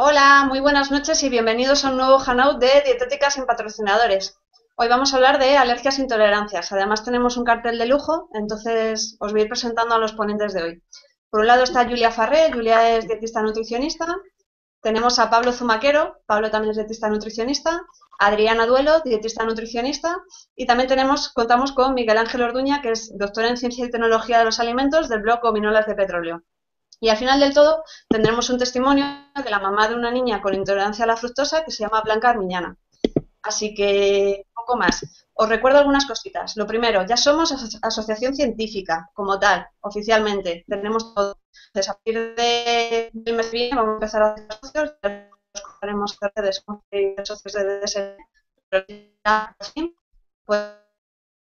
Hola, muy buenas noches y bienvenidos a un nuevo Hangout de Dietéticas sin patrocinadores. Hoy vamos a hablar de alergias e intolerancias. Además tenemos un cartel de lujo, entonces os voy a ir presentando a los ponentes de hoy. Por un lado está Julia Farré, Julia es dietista nutricionista. Tenemos a Pablo Zumaquero, Pablo también es dietista nutricionista. Adriana Duelo, dietista nutricionista. Y también tenemos, contamos con Miguel Ángel Orduña, que es doctora en Ciencia y Tecnología de los Alimentos del blog Ominolas de Petróleo. Y al final del todo tendremos un testimonio de la mamá de una niña con intolerancia a la fructosa que se llama Blanca Armiñana. Así que poco más. Os recuerdo algunas cositas. Lo primero, ya somos asociación científica como tal, oficialmente. Tenemos todo. Entonces, a partir del mes viene vamos a empezar a hacer socios, haremos redes de socios de DSM, pues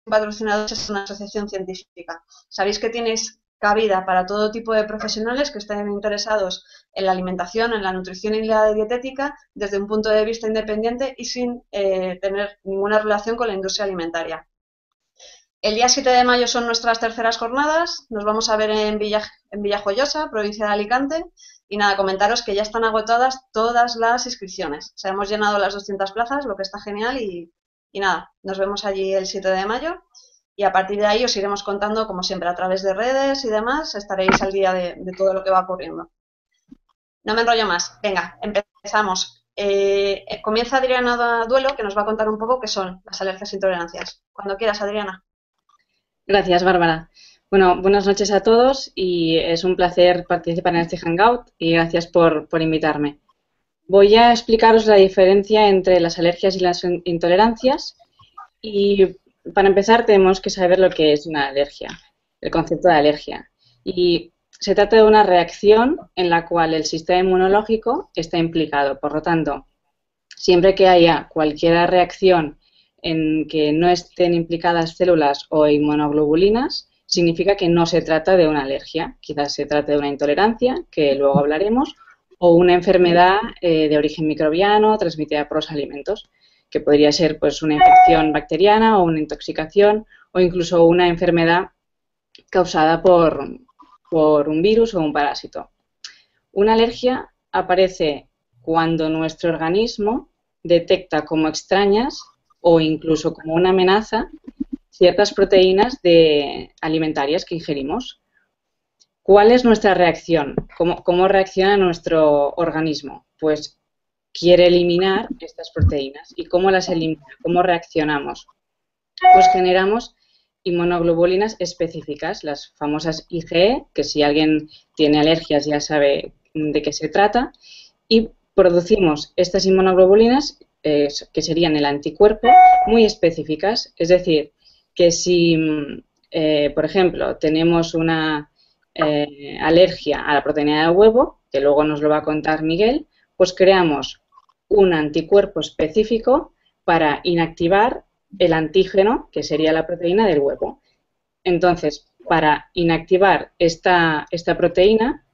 patrocinados es una asociación científica. Sabéis que tienes cabida para todo tipo de profesionales que estén interesados en la alimentación, en la nutrición y la dietética desde un punto de vista independiente y sin eh, tener ninguna relación con la industria alimentaria. El día 7 de mayo son nuestras terceras jornadas, nos vamos a ver en, Villa, en Villajoyosa, provincia de Alicante, y nada, comentaros que ya están agotadas todas las inscripciones. O hemos llenado las 200 plazas, lo que está genial, y, y nada, nos vemos allí el 7 de mayo y a partir de ahí os iremos contando, como siempre, a través de redes y demás, estaréis al día de, todo lo que va ocurriendo. No me enrollo más. Venga, empezamos. Eh, comienza Adriana Duelo, que nos va a contar un poco qué son las alergias e intolerancias. Cuando quieras, Adriana. Gracias, Bárbara. Bueno, buenas noches a todos y es un placer participar en este Hangout y gracias por, por invitarme. Voy a explicaros la diferencia entre las alergias y las intolerancias y para empezar tenemos que saber lo que es una alergia, el concepto de alergia. Y se trata de una reacción en la cual el sistema inmunológico está implicado. Por lo tanto, siempre que haya cualquier reacción en que no estén implicadas células o inmunoglobulinas, significa que no se trata de una alergia. Quizás se trate de una intolerancia, que luego hablaremos, o una enfermedad eh, de origen microbiano transmitida por los alimentos que podría ser pues una infección bacteriana o una intoxicación o incluso una enfermedad causada por, un virus o un parásito. Una alergia aparece cuando nuestro organismo detecta como extrañas o incluso como una amenaza ciertas proteínas de alimentarias que ingerimos. ¿Cuál es nuestra reacción? ¿Cómo, ¿Cómo, reacciona nuestro organismo? Pues quiere eliminar estas proteínas. ¿Y cómo las elimina? ¿Cómo reaccionamos? Pues generamos inmunoglobulinas específicas, las famosas IgE, que si alguien tiene alergias ya sabe de qué se trata, y producimos estas inmunoglobulinas, eh, que serían el anticuerpo, muy específicas, es decir, que si, eh, por ejemplo, tenemos una eh, alergia a la proteína del huevo, que luego nos lo va a contar Miguel, pues creamos un anticuerpo específico para inactivar el antígeno, que sería la proteína del huevo. Entonces, para inactivar esta, esta proteína,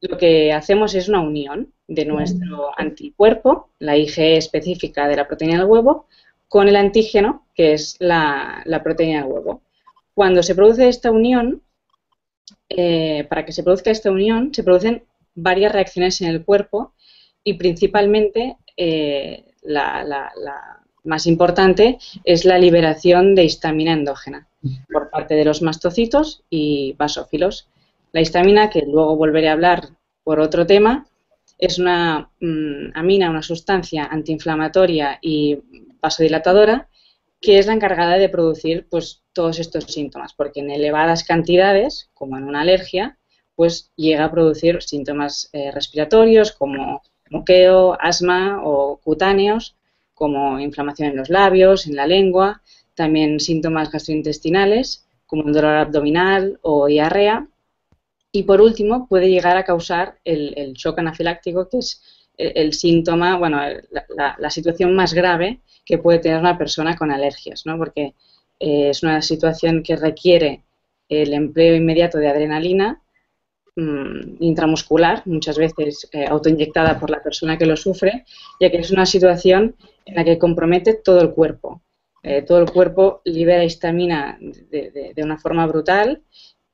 lo que hacemos es una unión de nuestro anticuerpo, la IgE específica de la proteína del huevo, con el antígeno, que es la, proteína del huevo. Cuando se produce esta unión, eh, para que se produzca esta unión, se producen varias reacciones en el cuerpo y principalmente eh, la, más importante es la liberación de histamina endógena por parte de los mastocitos y basófilos. La histamina, que luego volveré a hablar por otro tema, es una mm, amina, una sustancia antiinflamatoria y vasodilatadora que es la encargada de producir pues, todos estos síntomas, porque en elevadas cantidades, como en una alergia, pues llega a producir síntomas eh, respiratorios como moqueo, asma o cutáneos, como inflamación en los labios, en la lengua, también síntomas gastrointestinales, como el dolor abdominal o diarrea. Y por último, puede llegar a causar el, shock anafiláctico, que es el, síntoma, bueno, la, situación más grave que puede tener una persona con alergias, ¿no? Porque eh, es una situación que requiere el empleo inmediato de adrenalina intramuscular, muchas veces eh, autoinyectada por la persona que lo sufre, ya que es una situación en la que compromete todo el cuerpo. Eh, todo el cuerpo libera histamina de, una forma brutal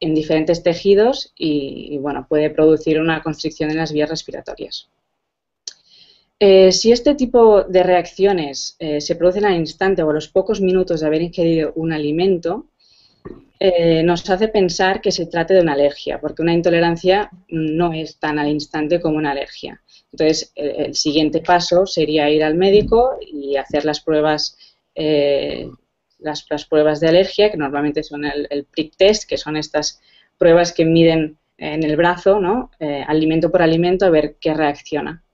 en diferentes tejidos y, bueno, puede producir una constricción en las vías respiratorias. Eh, si este tipo de reacciones se producen al instante o a los pocos minutos de haber ingerido un alimento, eh, nos hace pensar que se trate de una alergia, porque una intolerancia no es tan al instante como una alergia. Entonces, el, siguiente paso sería ir al médico y hacer las pruebas, las, pruebas de alergia, que normalmente son el, el prick test, que son estas pruebas que miden en el brazo, ¿no? alimento por alimento, a ver qué reacciona.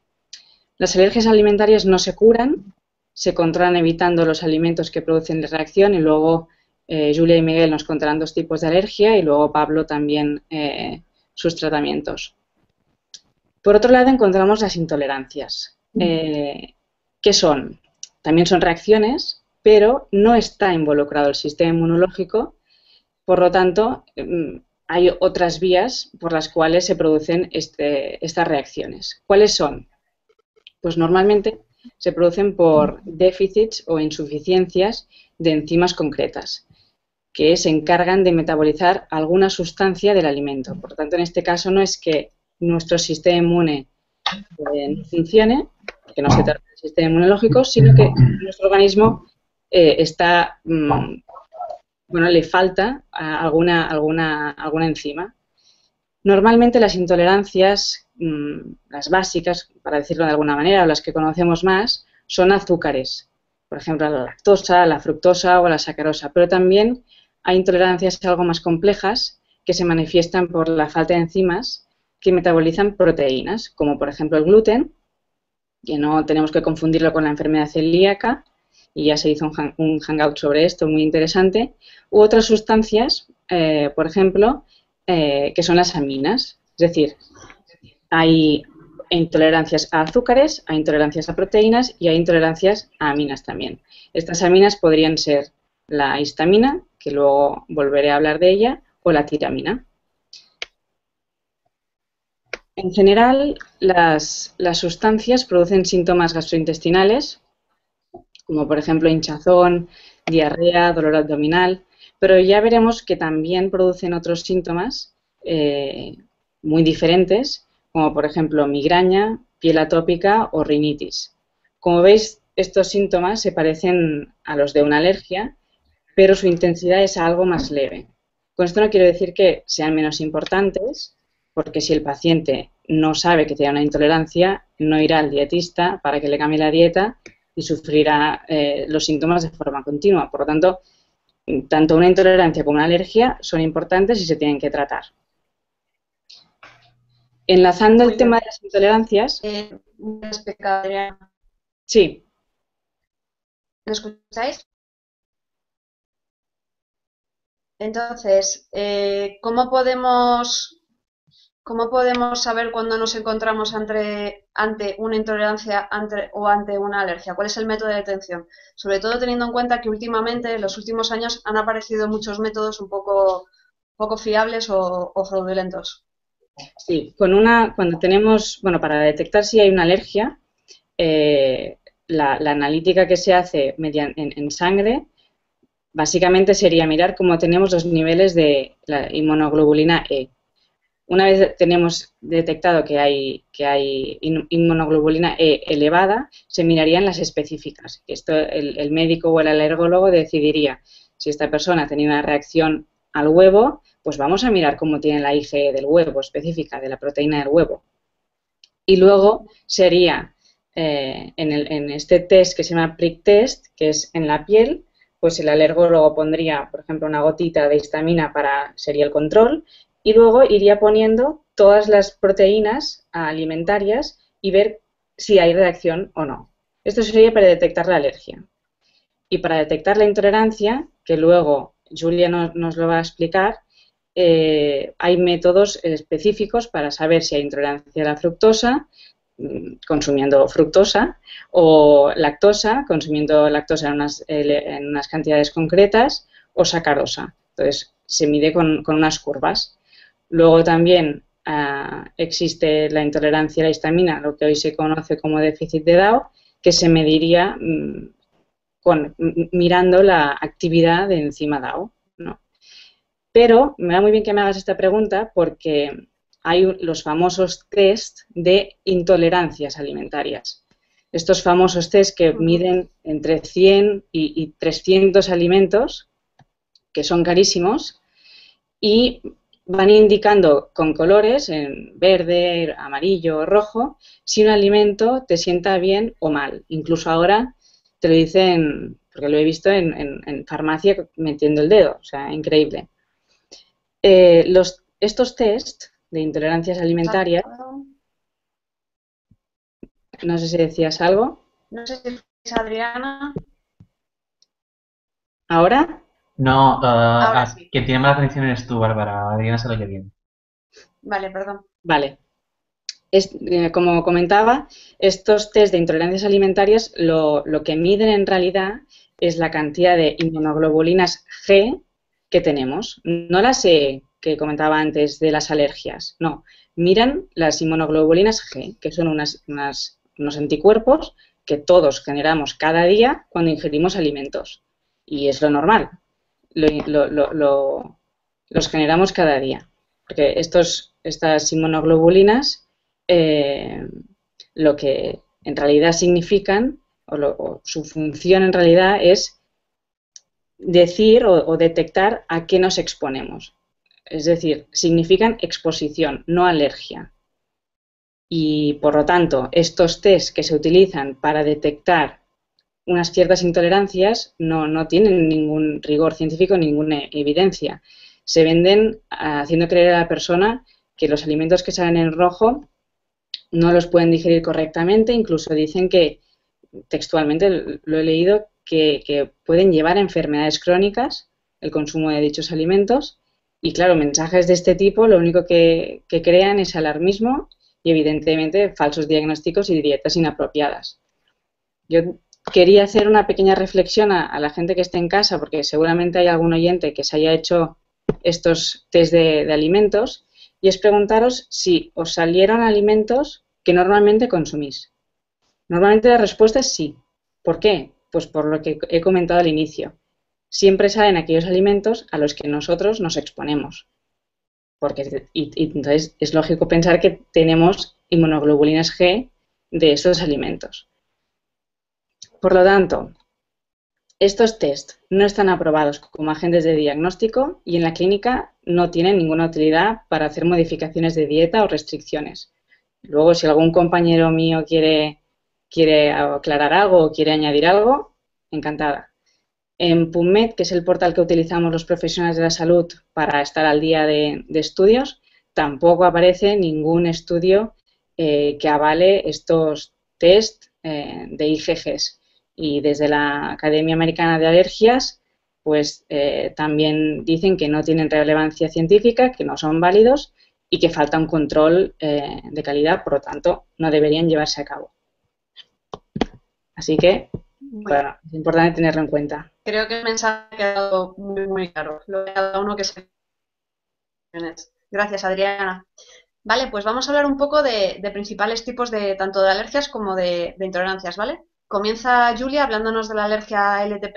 Las alergias alimentarias no se curan, se controlan evitando los alimentos que producen la reacción y luego eh, Julia y Miguel nos contarán dos tipos de alergia y luego Pablo también eh, sus tratamientos. Por otro lado, encontramos las intolerancias. Eh, ¿Qué son? También son reacciones, pero no está involucrado el sistema inmunológico, por lo tanto, mm, hay otras vías por las cuales se producen este, estas reacciones. ¿Cuáles son? Pues normalmente se producen por déficits o insuficiencias de enzimas concretas que se encargan de metabolizar alguna sustancia del alimento. Por tanto, en este caso no es que nuestro sistema inmune eh, no funcione, que no se trata del sistema inmunológico, sino que nuestro organismo eh, está, mm, bueno, le falta alguna, alguna, alguna enzima. Normalmente las intolerancias Mm, las básicas, para decirlo de alguna manera, o las que conocemos más, son azúcares. Por ejemplo, la lactosa, la fructosa o la sacarosa. Pero también hay intolerancias algo más complejas que se manifiestan por la falta de enzimas que metabolizan proteínas, como por ejemplo el gluten, que no tenemos que confundirlo con la enfermedad celíaca, y ya se hizo un, hangout sobre esto muy interesante, u otras sustancias, eh, por ejemplo, eh, que son las aminas. Es decir, hay intolerancias a azúcares, hay intolerancias a proteínas y hay intolerancias a aminas también. Estas aminas podrían ser la histamina, que luego volveré a hablar de ella, o la tiramina. En general, las, sustancias producen síntomas gastrointestinales, como por ejemplo hinchazón, diarrea, dolor abdominal, pero ya veremos que también producen otros síntomas eh, muy diferentes como por ejemplo migraña, piel atópica o rinitis. Como veis, estos síntomas se parecen a los de una alergia, pero su intensidad es algo más leve. Con esto no quiero decir que sean menos importantes, porque si el paciente no sabe que tiene una intolerancia, no irá al dietista para que le cambie la dieta y sufrirá eh, los síntomas de forma continua. Por lo tanto, tanto una intolerancia como una alergia son importantes y se tienen que tratar. Enlazando el tema de las intolerancias. Eh, sí. ¿Me escucháis? Entonces, eh, ¿cómo podemos cómo podemos saber cuándo nos encontramos ante, ante una intolerancia o ante una alergia? ¿Cuál es el método de detención? Sobre todo teniendo en cuenta que últimamente, en los últimos años, han aparecido muchos métodos un poco, poco fiables o fraudulentos. Sí, con una, cuando tenemos, bueno, para detectar si hay una alergia, eh, la, analítica que se hace mediante, en, sangre básicamente sería mirar cómo tenemos los niveles de la inmunoglobulina E. Una vez tenemos detectado que hay, que hay inmunoglobulina E elevada, se mirarían las específicas. Esto el, el médico o el alergólogo decidiría si esta persona tenía una reacción al huevo pues vamos a mirar cómo tiene la IgE del huevo específica, de la proteína del huevo. Y luego sería eh, en, este test que se llama prick test, que es en la piel, pues el alergólogo pondría, por ejemplo, una gotita de histamina para, sería el control, y luego iría poniendo todas las proteínas alimentarias y ver si hay reacción o no. Esto sería para detectar la alergia. Y para detectar la intolerancia, que luego Julia nos lo va a explicar, eh, hay métodos específicos para saber si hay intolerancia a la fructosa, consumiendo fructosa, o lactosa, consumiendo lactosa en unas, en unas cantidades concretas, o sacarosa. Entonces, se mide con, unas curvas. Luego también ah, existe la intolerancia a la histamina, lo que hoy se conoce como déficit de DAO, que se mediría mm, con, mirando la actividad de enzima DAO. Pero me da muy bien que me hagas esta pregunta porque hay los famosos test de intolerancias alimentarias. estos famosos test que miden entre 100 y, 300 alimentos, que son carísimos, y van indicando con colores, en verde, amarillo, rojo, si un alimento te sienta bien o mal. Incluso ahora te lo dicen, porque lo he visto en, farmacia metiendo el dedo, o sea, increíble. Eh, los, estos test de intolerancias alimentarias no sé si decías algo. No sé si es Adriana. ¿Ahora? No, uh, ah, quien tiene mala conexión eres tú, Bárbara. Adriana se lo oye bien. Vale, perdón. Vale. Eh, como comentaba, estos test de intolerancias alimentarias lo, lo que miden en realidad es la cantidad de inmunoglobulinas G que tenemos. No las E que comentaba antes de las alergias, no. Miran las inmunoglobulinas G, que son unas, unas unos anticuerpos que todos generamos cada día cuando ingerimos alimentos. Y es lo normal. los generamos cada día. Porque estos, estas inmunoglobulinas eh, lo que en realidad significan, o, su función en realidad es decir o detectar a qué nos exponemos. Es decir, significan exposición, no alergia y por lo tanto estos test que se utilizan para detectar unas ciertas intolerancias no, tienen ningún rigor científico, ninguna evidencia. Se venden haciendo creer a la persona que los alimentos que salen en rojo no los pueden digerir correctamente, incluso dicen que, textualmente lo he leído, que, pueden llevar a enfermedades crónicas el consumo de dichos alimentos. Y claro, mensajes de este tipo lo único que, crean es alarmismo y evidentemente falsos diagnósticos y dietas inapropiadas. Yo quería hacer una pequeña reflexión a, la gente que esté en casa, porque seguramente hay algún oyente que se haya hecho estos test de, alimentos, y es preguntaros si os salieron alimentos que normalmente consumís. Normalmente la respuesta es sí. ¿Por qué? Pues por lo que he comentado al inicio. Siempre salen aquellos alimentos a los que nosotros nos exponemos porque y, entonces es lógico pensar que tenemos inmunoglobulinas G de estos alimentos. Por lo tanto, estos test no están aprobados como agentes de diagnóstico y en la clínica no tienen ninguna utilidad para hacer modificaciones de dieta o restricciones. Luego, si algún compañero mío quiere, quiere aclarar algo o quiere añadir algo, encantada. En PubMed, que es el portal que utilizamos los profesionales de la salud para estar al día de, estudios, tampoco aparece ningún estudio eh, que avale estos test eh, de IgGs. Y desde la Academia Americana de Alergias, pues eh, también dicen que no tienen relevancia científica, que no son válidos y que falta un control de calidad, por lo tanto, no deberían llevarse a cabo. Así que bueno, es importante tenerlo en cuenta. Creo que el mensaje ha quedado muy, muy claro. Lo que cada uno que se. Gracias, Adriana. Vale, pues vamos a hablar un poco de, principales tipos de tanto de alergias como de, de, intolerancias, ¿vale? Comienza Julia hablándonos de la alergia LTP.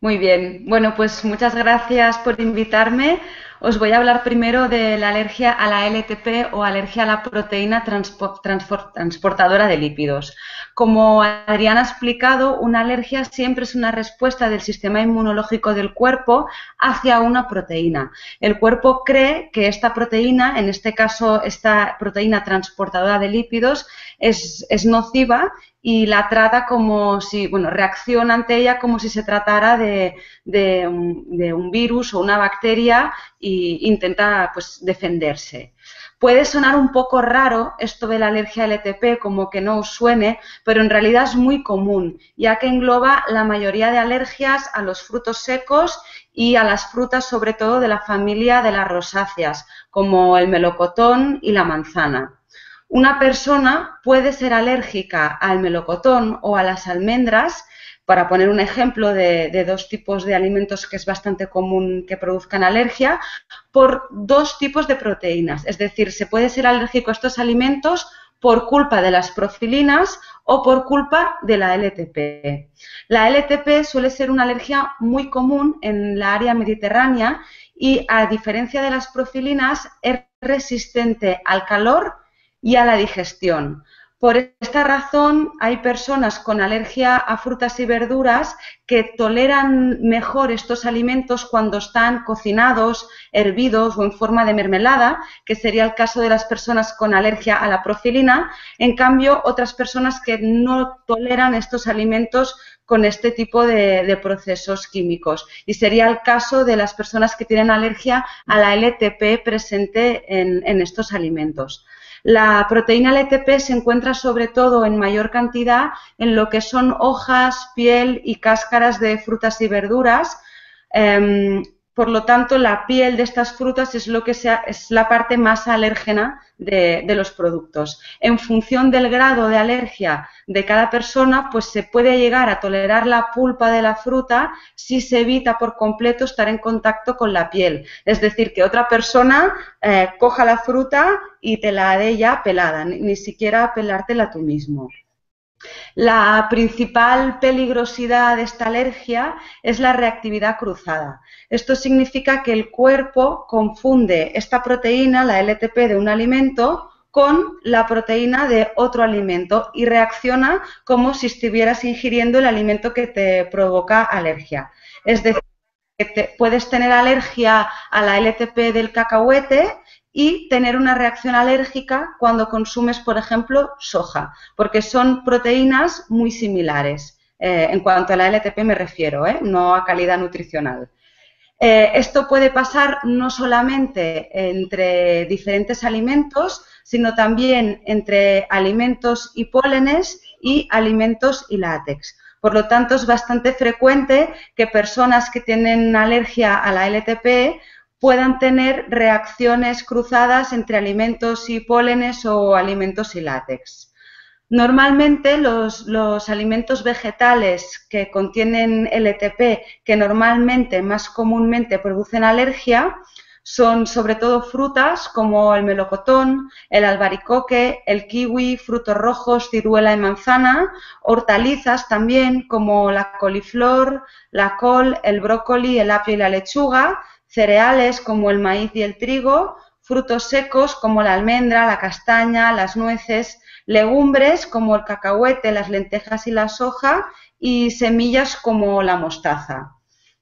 Muy bien, bueno, pues muchas gracias por invitarme. Os voy a hablar primero de la alergia a la LTP o alergia a la proteína transportadora de lípidos. Como Adriana ha explicado, una alergia siempre es una respuesta del sistema inmunológico del cuerpo hacia una proteína. El cuerpo cree que esta proteína, en este caso esta proteína transportadora de lípidos, es, nociva y la trata como si, bueno, reacciona ante ella como si se tratara de, un, virus o una bacteria e intenta pues defenderse. Puede sonar un poco raro esto de la alergia al ETP, como que no suene, pero en realidad es muy común, ya que engloba la mayoría de alergias a los frutos secos y a las frutas, sobre todo de la familia de las rosáceas, como el melocotón y la manzana. Una persona puede ser alérgica al melocotón o a las almendras para poner un ejemplo de, dos tipos de alimentos que es bastante común que produzcan alergia, por dos tipos de proteínas. Es decir, se puede ser alérgico a estos alimentos por culpa de las profilinas o por culpa de la LTP. La LTP suele ser una alergia muy común en la área mediterránea y, a diferencia de las profilinas, es resistente al calor y a la digestión. Por esta razón, hay personas con alergia a frutas y verduras que toleran mejor estos alimentos cuando están cocinados, hervidos o en forma de mermelada, que sería el caso de las personas con alergia a la profilina. En cambio, otras personas que no toleran estos alimentos con este tipo de, procesos químicos. Y sería el caso de las personas que tienen alergia a la LTP presente en estos alimentos. La proteína LTP se encuentra sobre todo en mayor cantidad en lo que son hojas, piel y cáscaras de frutas y verduras. Em, por lo tanto, la piel de estas frutas es, lo que sea, es la parte más alérgena de, los productos. En función del grado de alergia de cada persona, pues se puede llegar a tolerar la pulpa de la fruta si se evita por completo estar en contacto con la piel. Es decir, que otra persona eh, coja la fruta y te la dé ya pelada, ni siquiera pelártela tú mismo. La principal peligrosidad de esta alergia es la reactividad cruzada. Esto significa que el cuerpo confunde esta proteína, la LTP de un alimento, con la proteína de otro alimento y reacciona como si estuvieras ingiriendo el alimento que te provoca alergia. Es decir, puedes tener alergia a la LTP del cacahuete y tener una reacción alérgica cuando consumes, por ejemplo, soja, porque son proteínas muy similares. Eh, en cuanto a la LTP me refiero, ¿eh? no a calidad nutricional. Eh, esto puede pasar no solamente entre diferentes alimentos, sino también entre alimentos y pólenes y alimentos y látex. Por lo tanto, es bastante frecuente que personas que tienen alergia a la LTP puedan tener reacciones cruzadas entre alimentos y pólenes o alimentos y látex. Normalmente los, alimentos vegetales que contienen LTP, que normalmente más comúnmente producen alergia, son sobre todo frutas como el melocotón, el albaricoque, el kiwi, frutos rojos, ciruela y manzana, hortalizas también como la coliflor, la col, el brócoli, el apio y la lechuga, cereales como el maíz y el trigo, frutos secos como la almendra, la castaña, las nueces, legumbres como el cacahuete, las lentejas y la soja y semillas como la mostaza.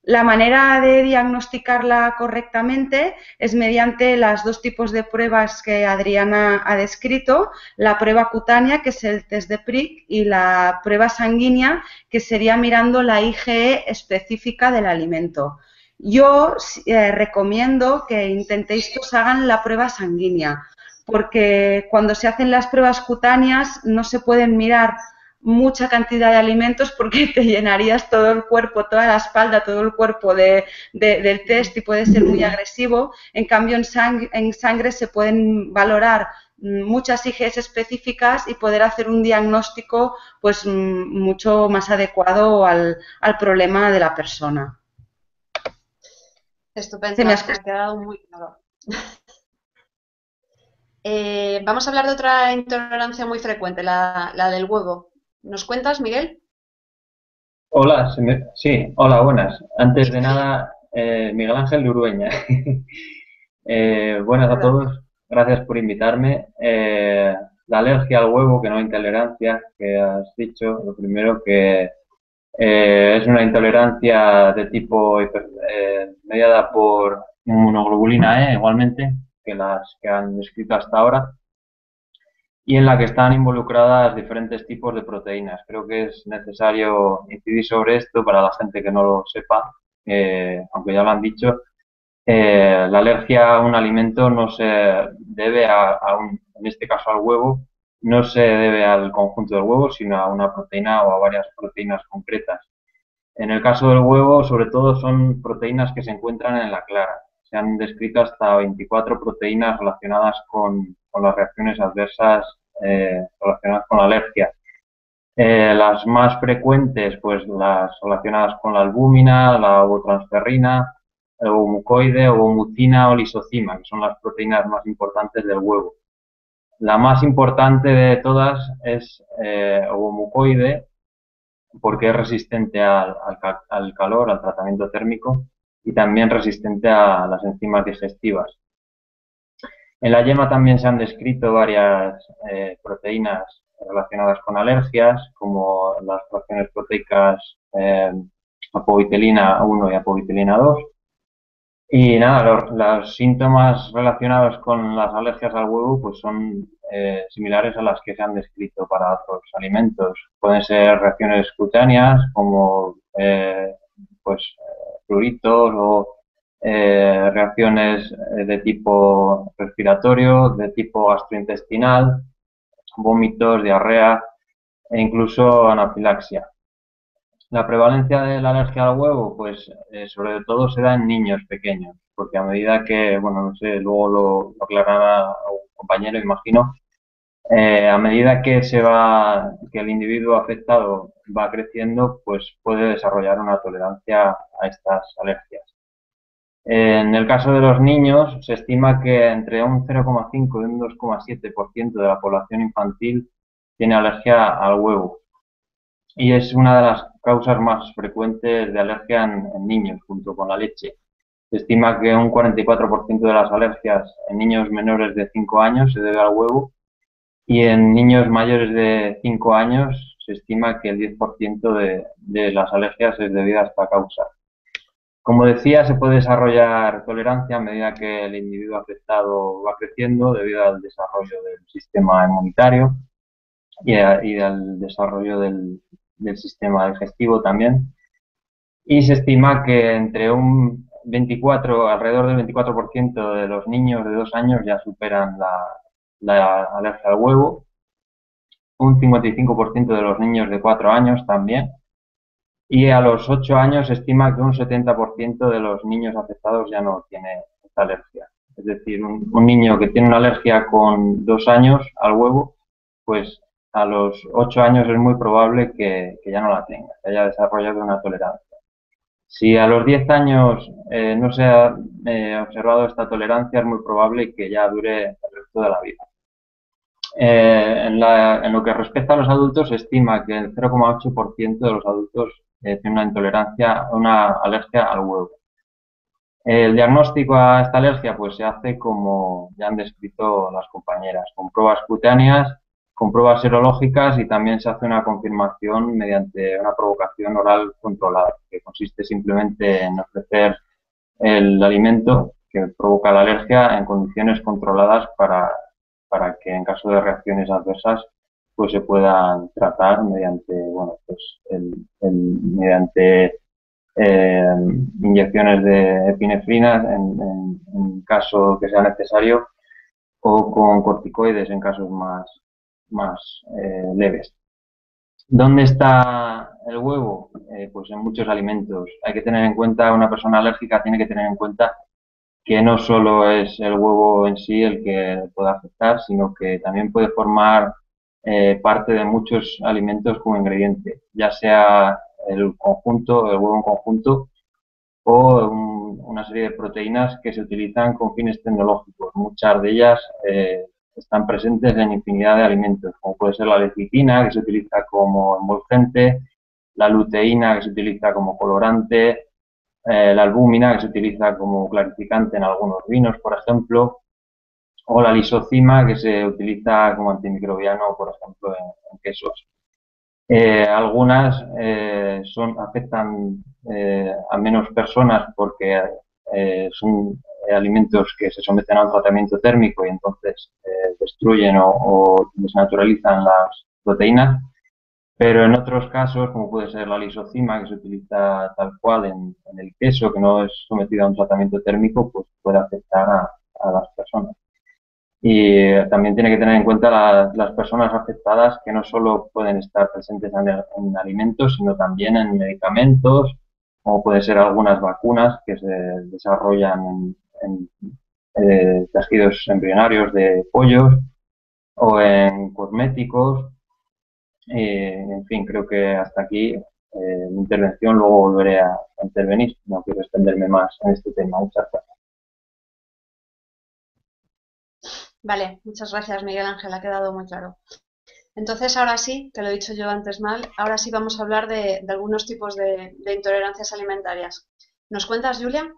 La manera de diagnosticarla correctamente es mediante las dos tipos de pruebas que Adriana ha descrito, la prueba cutánea, que es el test de PRIC, y la prueba sanguínea, que sería mirando la IgE específica del alimento. Yo eh, recomiendo que intentéis que os hagan la prueba sanguínea, porque cuando se hacen las pruebas cutáneas no se pueden mirar mucha cantidad de alimentos porque te llenarías todo el cuerpo, toda la espalda, todo el cuerpo de, del test y puede ser muy agresivo. En cambio, en, sangre se pueden valorar muchas IGs específicas y poder hacer un diagnóstico pues mucho más adecuado al problema de la persona. Estupendo, me ha quedado muy claro. Eh, vamos a hablar de otra intolerancia muy frecuente, la, del huevo. ¿Nos cuentas, Miguel? Hola, sí, hola, buenas. Antes de nada, eh, Miguel Ángel de Urueña. Eh, buenas a todos, gracias por invitarme. la alergia al huevo, que no intolerancia, que has dicho, lo primero que eh, es una intolerancia de tipo eh, mediada por inmunoglobulina E, igualmente, que las que han descrito hasta ahora, y en la que están involucradas diferentes tipos de proteínas. Creo que es necesario incidir sobre esto para la gente que no lo sepa, eh, aunque ya lo han dicho. la alergia a un alimento no se debe a, un, en este caso al huevo, no se debe al conjunto del huevo, sino a una proteína o a varias proteínas concretas. En el caso del huevo, sobre todo, son proteínas que se encuentran en la clara. Se han descrito hasta 24 proteínas relacionadas con, las reacciones adversas eh, relacionadas con la alergia. Eh, las más frecuentes, pues las relacionadas con la albúmina, la ovotransferrina, el ovomucoide, ovomucina o lisocima, que son las proteínas más importantes del huevo. La más importante de todas es eh, ovomucoide, porque es resistente al, calor, al tratamiento térmico y también resistente a las enzimas digestivas. En la yema también se han descrito varias eh, proteínas relacionadas con alergias, como las fracciones proteicas eh, apovitelina 1 y apovitelina 2. Y nada, los, síntomas relacionados con las alergias al huevo pues son eh, similares a las que se han descrito para otros alimentos. Pueden ser reacciones cutáneas como eh, pues pruritos o eh, reacciones eh, de tipo respiratorio, de tipo gastrointestinal, vómitos, diarrea e incluso anafilaxia. La prevalencia de la alergia al huevo, pues eh, sobre todo se da en niños pequeños, porque a medida que, bueno, no sé, luego lo, aclarará un compañero, imagino, a medida que se va, que el individuo afectado va creciendo, pues puede desarrollar una tolerancia a estas alergias. En el caso de los niños, se estima que entre un 0,5 y un 2,7% de la población infantil tiene alergia al huevo. Y es una de las causas más frecuentes de alergia en, niños, junto con la leche. Se estima que un 44% de las alergias en niños menores de 5 años se debe al huevo y en niños mayores de 5 años se estima que el 10% de, de las alergias es debido a esta causa. Como decía, se puede desarrollar tolerancia a medida que el individuo afectado va creciendo debido al desarrollo del sistema inmunitario y, al desarrollo del, sistema digestivo también. Y se estima que entre un 24, alrededor del 24% de los niños de dos años ya superan la, alergia al huevo, un 55% de los niños de cuatro años también, y a los 8 años se estima que un 70% de los niños afectados ya no tiene esta alergia. Es decir, un, niño que tiene una alergia con 2 años al huevo, pues a los 8 años es muy probable que, ya no la tenga, que haya desarrollado una tolerancia. Si a los 10 años eh, no se ha eh, observado esta tolerancia, es muy probable que ya dure el resto de la vida. Eh, en, en, lo que respecta a los adultos, se estima que el 0,8% de los adultos tiene una intolerancia, una alergia al huevo. El diagnóstico a esta alergia pues se hace como ya han descrito las compañeras, con pruebas cutáneas, con pruebas serológicas y también se hace una confirmación mediante una provocación oral controlada, que consiste simplemente en ofrecer el alimento que provoca la alergia en condiciones controladas para, para que en caso de reacciones adversas pues se puedan tratar mediante, bueno, pues el, mediante eh, inyecciones de epinefrina en, en, caso que sea necesario o con corticoides en casos más, más eh, leves. ¿Dónde está el huevo? Eh, pues en muchos alimentos. Hay que tener en cuenta, una persona alérgica tiene que tener en cuenta que no solo es el huevo en sí el que puede afectar, sino que también puede formar eh, parte de muchos alimentos como ingrediente, ya sea el conjunto, el huevo en conjunto o una serie de proteínas que se utilizan con fines tecnológicos. Muchas de ellas eh, están presentes en infinidad de alimentos, como puede ser la lecitina, que se utiliza como envolvente, la luteína, que se utiliza como colorante, eh, la albúmina, que se utiliza como clarificante en algunos vinos, por ejemplo, o la lisocima que se utiliza como antimicrobiano, por ejemplo, en, quesos. Eh, algunas eh, son, afectan eh, a menos personas porque son alimentos que se someten a un tratamiento térmico y entonces destruyen o, desnaturalizan las proteínas, pero en otros casos, como puede ser la lisocima, que se utiliza tal cual en, el queso, que no es sometido a un tratamiento térmico, pues puede afectar a las personas. Y también tiene que tener en cuenta las personas afectadas que no solo pueden estar presentes en, alimentos, sino también en medicamentos, como puede ser algunas vacunas que se desarrollan en, eh, tejidos embrionarios de pollos o en cosméticos. en fin, creo que hasta aquí eh, mi intervención, luego volveré a intervenir. No quiero extenderme más en este tema. Muchas gracias. Vale, muchas gracias Miguel Ángel, ha quedado muy claro. Entonces, ahora sí, te lo he dicho yo antes mal, ahora sí vamos a hablar de, algunos tipos de, intolerancias alimentarias. ¿Nos cuentas, Julia?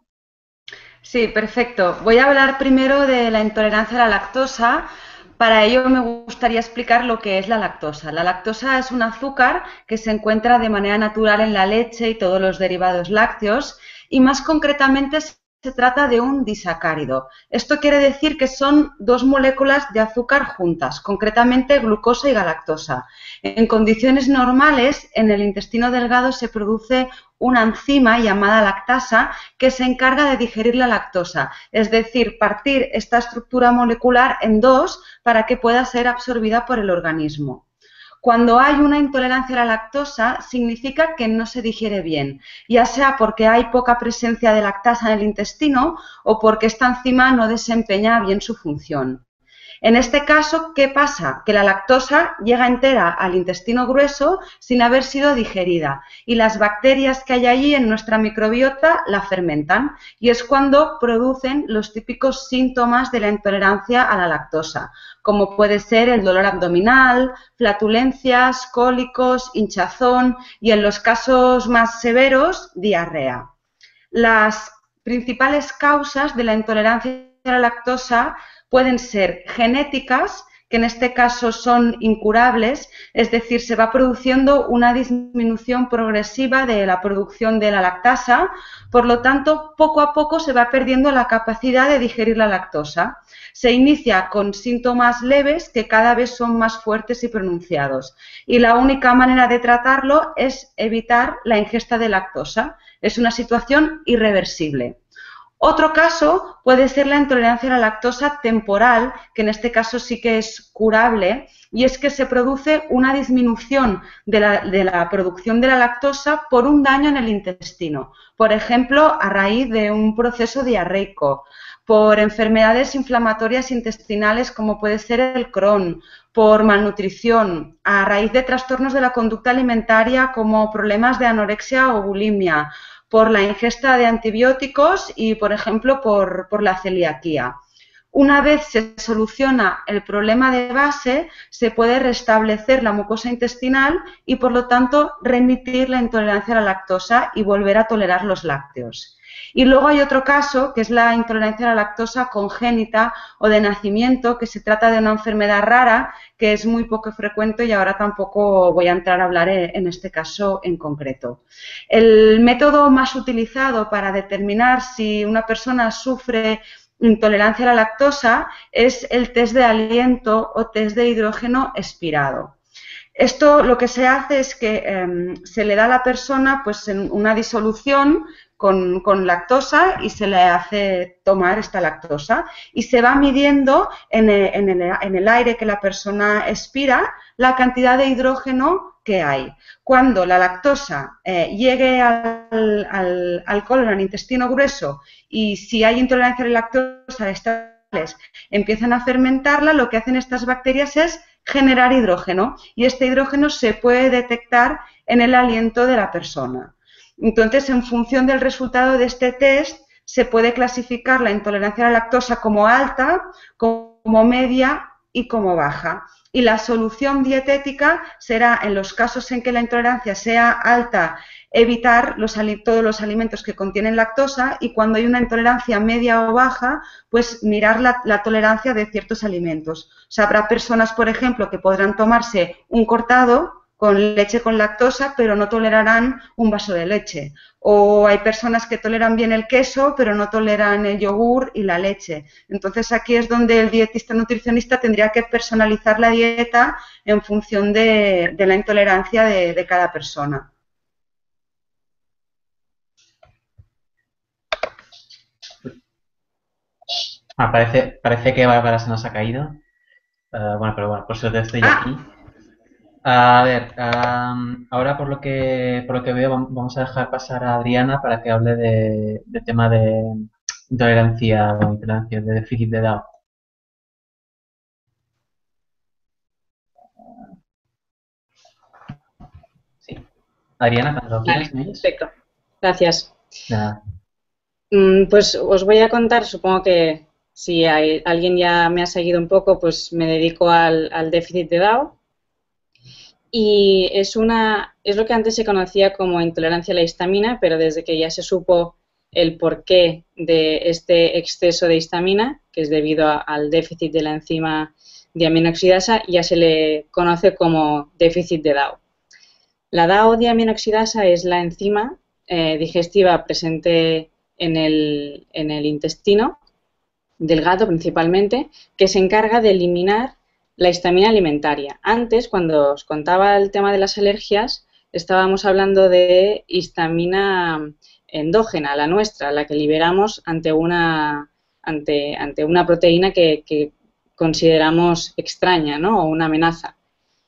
Sí, perfecto. Voy a hablar primero de la intolerancia a la lactosa Para ello me gustaría explicar lo que es la lactosa. La lactosa es un azúcar que se encuentra de manera natural en la leche y todos los derivados lácteos y más concretamente trata de un disacárido. Esto quiere decir que son dos moléculas de azúcar juntas, concretamente glucosa y galactosa. En condiciones normales, en el intestino delgado se produce una enzima llamada lactasa que se encarga de digerir la lactosa, es decir, partir esta estructura molecular en dos para que pueda ser absorbida por el organismo. Cuando hay una intolerancia a la lactosa, significa que no se digiere bien, ya sea porque hay poca presencia de lactasa en el intestino o porque esta enzima no desempeña bien su función. En este caso, ¿qué pasa? Que la lactosa llega entera al intestino grueso sin haber sido digerida y las bacterias que hay allí en nuestra microbiota la fermentan y es cuando producen los típicos síntomas de la intolerancia a la lactosa, como puede ser el dolor abdominal, flatulencias, cólicos, hinchazón y en los casos más severos, diarrea. Las principales causas de la intolerancia a la lactosa pueden ser genéticas, que en este caso son incurables, es decir, se va produciendo una disminución progresiva de la producción de la lactasa, por lo tanto, poco a poco se va perdiendo la capacidad de digerir la lactosa. Se inicia con síntomas leves que cada vez son más fuertes y pronunciados. Y la única manera de tratarlo es evitar la ingesta de lactosa. Es una situación irreversible. Otro caso puede ser la intolerancia a la lactosa temporal, que en este caso sí que es curable, y es que se produce una disminución de la, producción de la lactosa por un daño en el intestino, por ejemplo, a raíz de un proceso diarreico, por enfermedades inflamatorias intestinales como puede ser el Crohn, por malnutrición, a raíz de trastornos de la conducta alimentaria como problemas de anorexia o bulimia, por la ingesta de antibióticos y, por ejemplo, por, la celiaquía. Una vez se soluciona el problema de base, se puede restablecer la mucosa intestinal y, por lo tanto, remitir la intolerancia a la lactosa y volver a tolerar los lácteos. Y luego hay otro caso, que es la intolerancia a la lactosa congénita o de nacimiento, que se trata de una enfermedad rara que es muy poco frecuente y ahora tampoco voy a entrar a hablar en este caso en concreto. El método más utilizado para determinar si una persona sufre intolerancia a la lactosa es el test de aliento o test de hidrógeno expirado. Esto lo que se hace es que em, se le da a la persona pues, una disolución con, lactosa y se le hace tomar esta lactosa y se va midiendo en el, aire que la persona expira la cantidad de hidrógeno que hay. Cuando la lactosa eh, llegue al, al, colon, al intestino grueso, y si hay intolerancia a la lactosa, estas empiezan a fermentarla, lo que hacen estas bacterias es generar hidrógeno y este hidrógeno se puede detectar en el aliento de la persona. Entonces, en función del resultado de este test, se puede clasificar la intolerancia a la lactosa como alta, como media y como baja. Y la solución dietética será, en los casos en que la intolerancia sea alta, evitar todos los alimentos que contienen lactosa y cuando hay una intolerancia media o baja, pues mirar la, tolerancia de ciertos alimentos. Habrá personas, por ejemplo, que podrán tomarse un cortado con leche con lactosa, pero no tolerarán un vaso de leche. O hay personas que toleran bien el queso, pero no toleran el yogur y la leche. Entonces aquí es donde el dietista nutricionista tendría que personalizar la dieta en función de, la intolerancia de, cada persona. Ah, parece, parece que Bárbara se nos ha caído. Eh, bueno, pero bueno, por suerte estoy ah. aquí. A ver, ahora por lo que por lo que veo vamos a dejar pasar a Adriana para que hable de, tema de intolerancia o intolerancia de déficit de edad. Sí. Adriana, cuando quieras. Perfecto. Gracias. Mm, pues os voy a contar, supongo que si hay, alguien ya me ha seguido un poco, pues me dedico al, al déficit de DAO y es, una, es lo que antes se conocía como intolerancia a la histamina, pero desde que ya se supo el porqué de este exceso de histamina, que es debido al déficit de la enzima diaminoxidasa ya se le conoce como déficit de DAO. La DAO diaminoxidasa es la enzima eh, digestiva presente en el, en el intestino del gato principalmente, que se encarga de eliminar la histamina alimentaria. Antes, cuando os contaba el tema de las alergias, estábamos hablando de histamina endógena, la nuestra, la que liberamos ante una, ante, ante una proteína que, consideramos extraña ¿no? o una amenaza.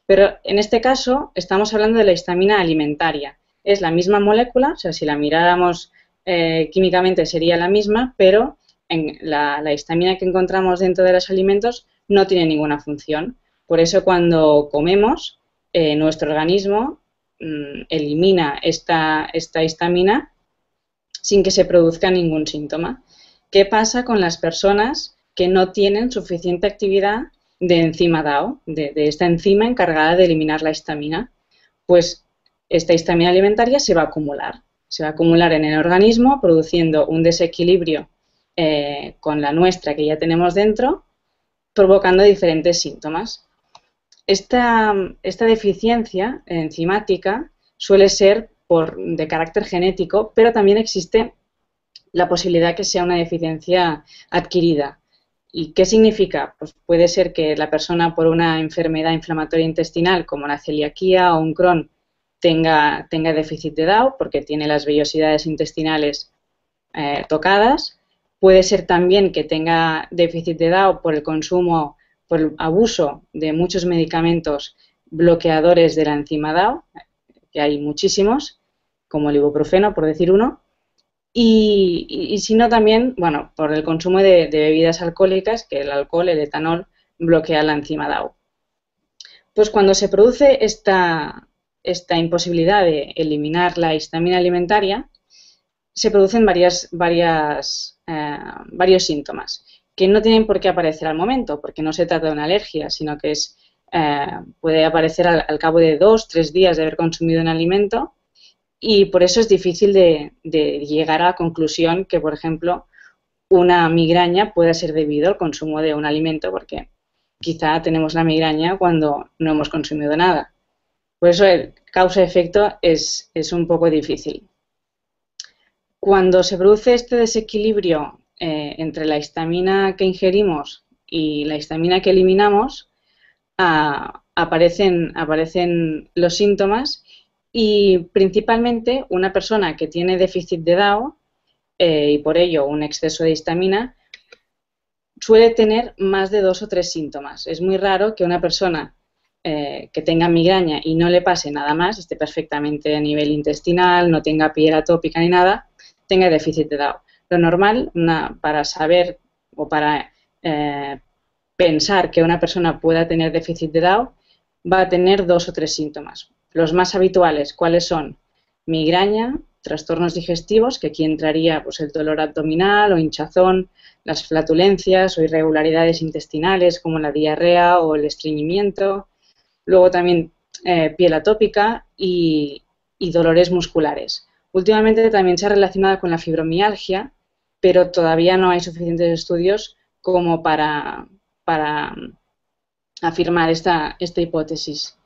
Pero en este caso estamos hablando de la histamina alimentaria. Es la misma molécula, o sea, si la miráramos eh, químicamente sería la misma, pero en la, histamina que encontramos dentro de los alimentos no tiene ninguna función. Por eso cuando comemos, eh, nuestro organismo mm, elimina esta, esta histamina sin que se produzca ningún síntoma. ¿Qué pasa con las personas que no tienen suficiente actividad de enzima DAO, de, esta enzima encargada de eliminar la histamina? Pues esta histamina alimentaria se va a acumular. Se va a acumular en el organismo produciendo un desequilibrio eh, con la nuestra que ya tenemos dentro, provocando diferentes síntomas. Esta, esta deficiencia enzimática suele ser de carácter genético, pero también existe la posibilidad que sea una deficiencia adquirida. ¿Y qué significa? Pues puede ser que la persona por una enfermedad inflamatoria intestinal como la celiaquía o un Crohn tenga, tenga déficit de DAO porque tiene las vellosidades intestinales eh, tocadas. Puede ser también que tenga déficit de DAO por el consumo, por el abuso de muchos medicamentos bloqueadores de la enzima DAO, que hay muchísimos, como el ibuprofeno, por decir uno, y, si no también, bueno, por el consumo de, bebidas alcohólicas, que el alcohol, el etanol, bloquea la enzima DAO. Pues cuando se produce esta, esta imposibilidad de eliminar la histamina alimentaria, se producen varias, varias, eh, varios síntomas que no tienen por qué aparecer al momento, porque no se trata de una alergia, sino que es, eh, puede aparecer al, cabo de dos, tres días de haber consumido un alimento y por eso es difícil de, llegar a la conclusión que, por ejemplo, una migraña pueda ser debido al consumo de un alimento, porque quizá tenemos la migraña cuando no hemos consumido nada. Por eso el causa-efecto es, es, un poco difícil. Cuando se produce este desequilibrio eh, entre la histamina que ingerimos y la histamina que eliminamos, aparecen, aparecen los síntomas y principalmente una persona que tiene déficit de DAO eh, y por ello un exceso de histamina suele tener más de dos o tres síntomas. Es muy raro que una persona eh, que tenga migraña y no le pase nada más, esté perfectamente a nivel intestinal, no tenga piel atópica ni nada, tenga déficit de DAO. Lo normal para saber o para eh, pensar que una persona pueda tener déficit de DAO va a tener dos o tres síntomas. Los más habituales, ¿cuáles son? Migraña, trastornos digestivos, que aquí entraría pues, el dolor abdominal o hinchazón, las flatulencias o irregularidades intestinales como la diarrea o el estreñimiento. Luego también eh, piel atópica y, dolores musculares. Últimamente también se ha relacionado con la fibromialgia, pero todavía no hay suficientes estudios como para, para afirmar esta, esta hipótesis.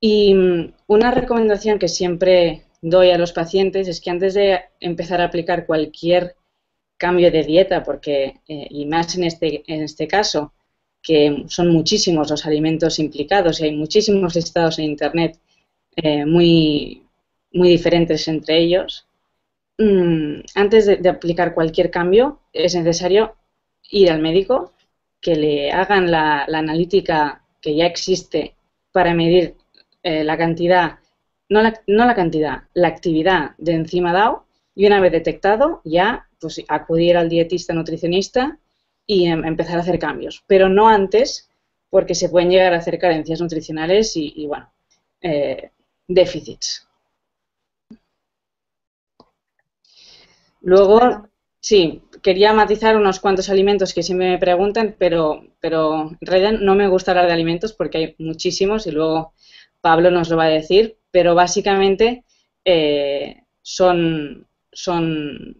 Y mm, una recomendación que siempre doy a los pacientes es que antes de empezar a aplicar cualquier cambio de dieta, porque, eh, y más en este, en este caso, que son muchísimos los alimentos implicados y hay muchísimos listados en Internet eh, muy, muy diferentes entre ellos, mm, antes de, aplicar cualquier cambio es necesario ir al médico, que le hagan la, analítica que ya existe para medir eh, la cantidad, no la, no la cantidad, la actividad de enzima DAO y una vez detectado ya pues, acudir al dietista nutricionista y em, empezar a hacer cambios, pero no antes porque se pueden llegar a hacer carencias nutricionales y, bueno, eh, déficits. Luego, sí, quería matizar unos cuantos alimentos que siempre me preguntan, pero, pero en realidad no me gusta hablar de alimentos porque hay muchísimos y luego Pablo nos lo va a decir, pero básicamente eh, son, son,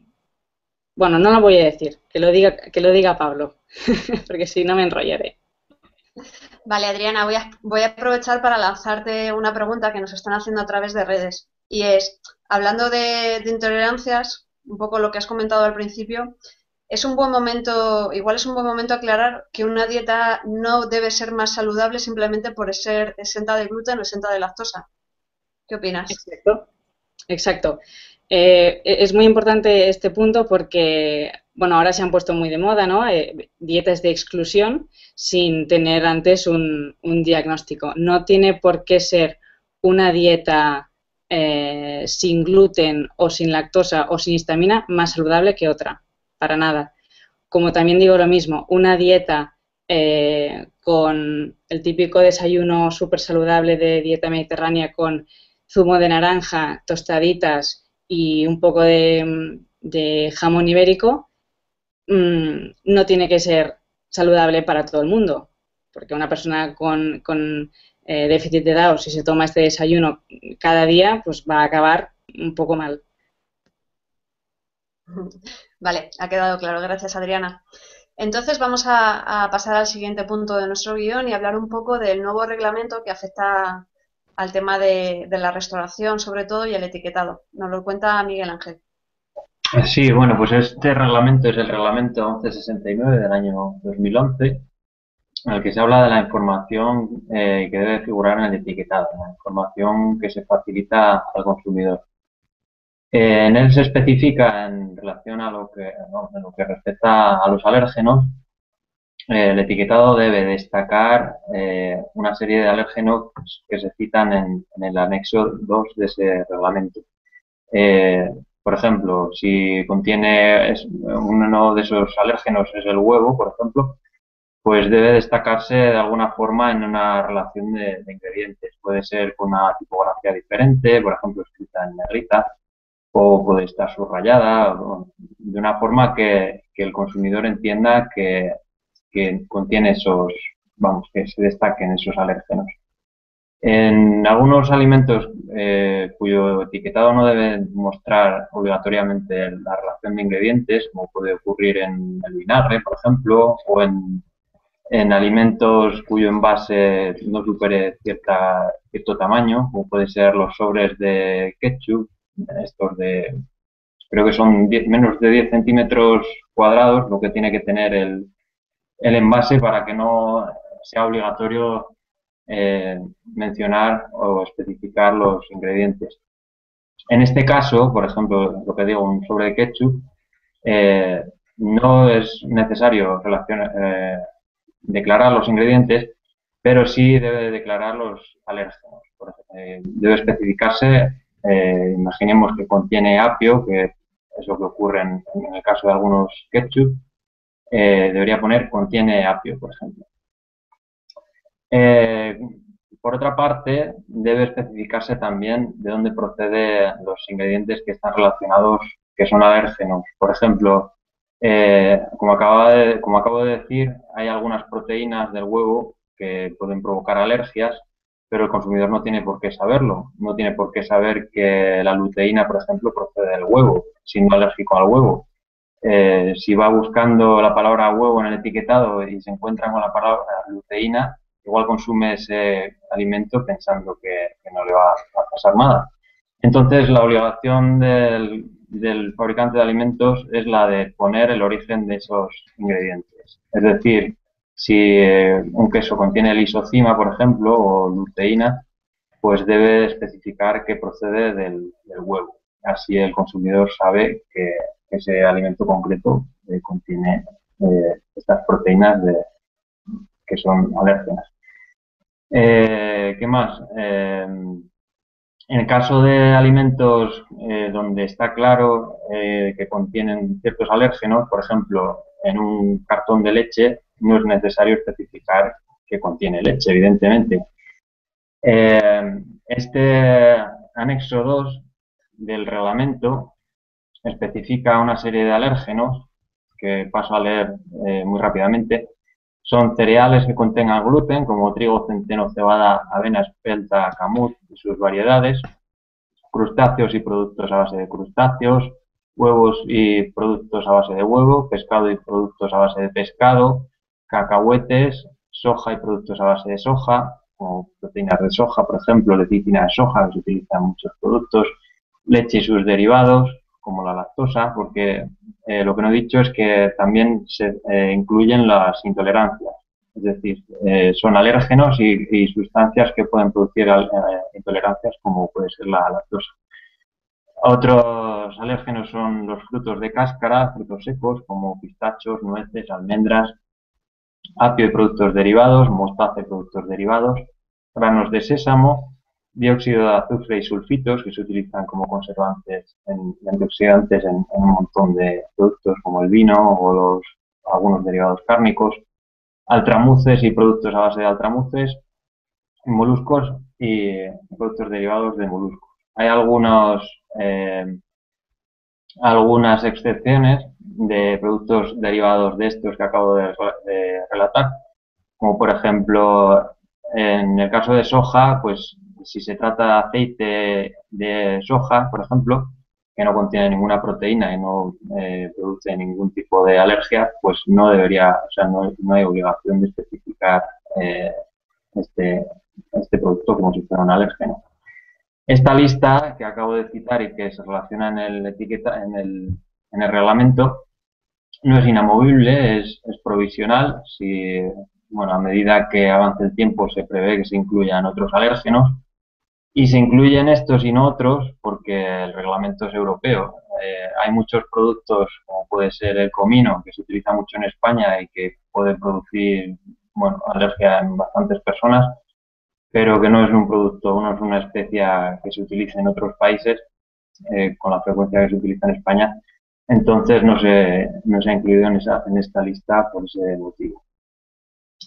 bueno, no lo voy a decir, que lo diga, que lo diga Pablo, porque si no me enrollaré. Vale, Adriana, voy a, voy a aprovechar para lanzarte una pregunta que nos están haciendo a través de redes. Y es, hablando de, intolerancias, un poco lo que has comentado al principio, es un buen momento, igual es un buen momento aclarar que una dieta no debe ser más saludable simplemente por ser exenta de gluten o exenta de lactosa. ¿Qué opinas? Exacto. Exacto. Eh, es muy importante este punto porque, bueno, ahora se han puesto muy de moda, ¿no? Eh, dietas de exclusión sin tener antes un, diagnóstico. No tiene por qué ser una dieta eh, sin gluten o sin lactosa o sin histamina más saludable que otra, para nada. Como también digo lo mismo, una dieta con el típico desayuno súper saludable de dieta mediterránea con zumo de naranja, tostaditas y un poco de, jamón ibérico, mm, no tiene que ser saludable para todo el mundo, porque una persona con, eh, déficit de Down, si se toma este desayuno cada día, pues va a acabar un poco mal. Vale, ha quedado claro. Gracias, Adriana. Entonces vamos a, a, pasar al siguiente punto de nuestro guion y hablar un poco del nuevo reglamento que afecta al tema de, la restauración sobre todo y el etiquetado. Nos lo cuenta Miguel Ángel. Sí, bueno, pues este reglamento es el reglamento 1169 del año 2011, en el que se habla de la información eh, que debe figurar en el etiquetado, la información que se facilita al consumidor. Eh, en él se especifica en relación a lo que, lo que respecta a los alérgenos eh, el etiquetado debe destacar una serie de alérgenos que se citan en, el anexo 2 de ese reglamento. Por ejemplo, si contiene uno de esos alérgenos es el huevo, por ejemplo, pues debe destacarse de alguna forma en una relación de, ingredientes. Puede ser con una tipografía diferente, por ejemplo, escrita en negrita, o puede estar subrayada, de una forma que el consumidor entienda que que contiene esos, vamos, que se destaquen esos alérgenos. En algunos alimentos eh, cuyo etiquetado no debe mostrar obligatoriamente la relación de ingredientes, como puede ocurrir en el vinagre, por ejemplo, o en, alimentos cuyo envase no supere cierta, cierto tamaño, como puede ser los sobres de ketchup, estos de, creo que son menos de 10 centímetros cuadrados, lo que tiene que tener el, el envase para que no sea obligatorio eh, mencionar o especificar los ingredientes. En este caso, por ejemplo, lo que digo, un sobre de ketchup, eh, no es necesario eh, declarar los ingredientes, pero sí debe declarar los alérgenos. debe especificarse, imaginemos que contiene apio, que es lo que ocurre en el caso de algunos ketchup, eh, debería poner contiene apio, por ejemplo. Eh, por otra parte, debe especificarse también de dónde proceden los ingredientes que están relacionados, que son alérgenos. Por ejemplo, eh, como, como acabo de decir, hay algunas proteínas del huevo que pueden provocar alergias, pero el consumidor no tiene por qué saberlo. No tiene por qué saber que la luteína, por ejemplo, procede del huevo, siendo alérgico al huevo. Eh, si va buscando la palabra huevo en el etiquetado y se encuentra con la palabra luteína, igual consume ese alimento pensando que, no le va a pasar nada. Entonces, la obligación del, fabricante de alimentos es la de poner el origen de esos ingredientes. Es decir, si eh, un queso contiene lisocima, por ejemplo, o luteína, pues debe especificar que procede del huevo. Así el consumidor sabe que ese alimento concreto eh, contiene eh, estas proteínas de, que son alérgenas. ¿Qué más? En el caso de alimentos donde está claro que contienen ciertos alérgenos, por ejemplo, en un cartón de leche, no es necesario especificar que contiene leche, evidentemente. este anexo 2 del reglamento especifica una serie de alérgenos que paso a leer eh, muy rápidamente. Son cereales que contengan gluten, como trigo, centeno, cebada, avena, espelta, camut y sus variedades, crustáceos y productos a base de crustáceos, huevos y productos a base de huevo, pescado y productos a base de pescado, cacahuetes, soja y productos a base de soja, como proteínas de soja, por ejemplo, lecitina de soja, que se utiliza en muchos productos, leche y sus derivados, como la lactosa, porque eh, lo que no he dicho es que también se eh, incluyen las intolerancias, es decir, eh, son alérgenos y, sustancias que pueden producir intolerancias, como puede ser la lactosa. Otros alérgenos son los frutos de cáscara, frutos secos, como pistachos, nueces, almendras, apio y productos derivados, mostaza y productos derivados, granos de sésamo, dióxido de azufre y sulfitos que se utilizan como conservantes en, antioxidantes en, un montón de productos como el vino o los algunos derivados cárnicos, altramuces y productos a base de altramuces, moluscos y productos derivados de moluscos. Hay algunos eh, algunas excepciones de productos derivados de estos que acabo de, relatar, como por ejemplo en el caso de soja, pues si se trata de aceite de soja, por ejemplo, que no contiene ninguna proteína y no eh, produce ningún tipo de alergia, pues no debería, o sea, no, hay obligación de especificar eh, este, este producto como si fuera un alérgeno. Esta lista que acabo de citar y que se relaciona en el etiqueta, en el, en el reglamento, no es inamovible, es, es, provisional. Si, bueno, a medida que avance el tiempo se prevé que se incluyan otros alérgenos y se incluyen estos y no otros porque el reglamento es europeo. Eh, hay muchos productos, como puede ser el comino, que se utiliza mucho en España y que puede producir bueno, alergia en bastantes personas pero que no es un producto, no es una especie que se utilice en otros países eh, con la frecuencia que se utiliza en España. Entonces no se, no se ha incluido en, esa, en esta lista por ese motivo.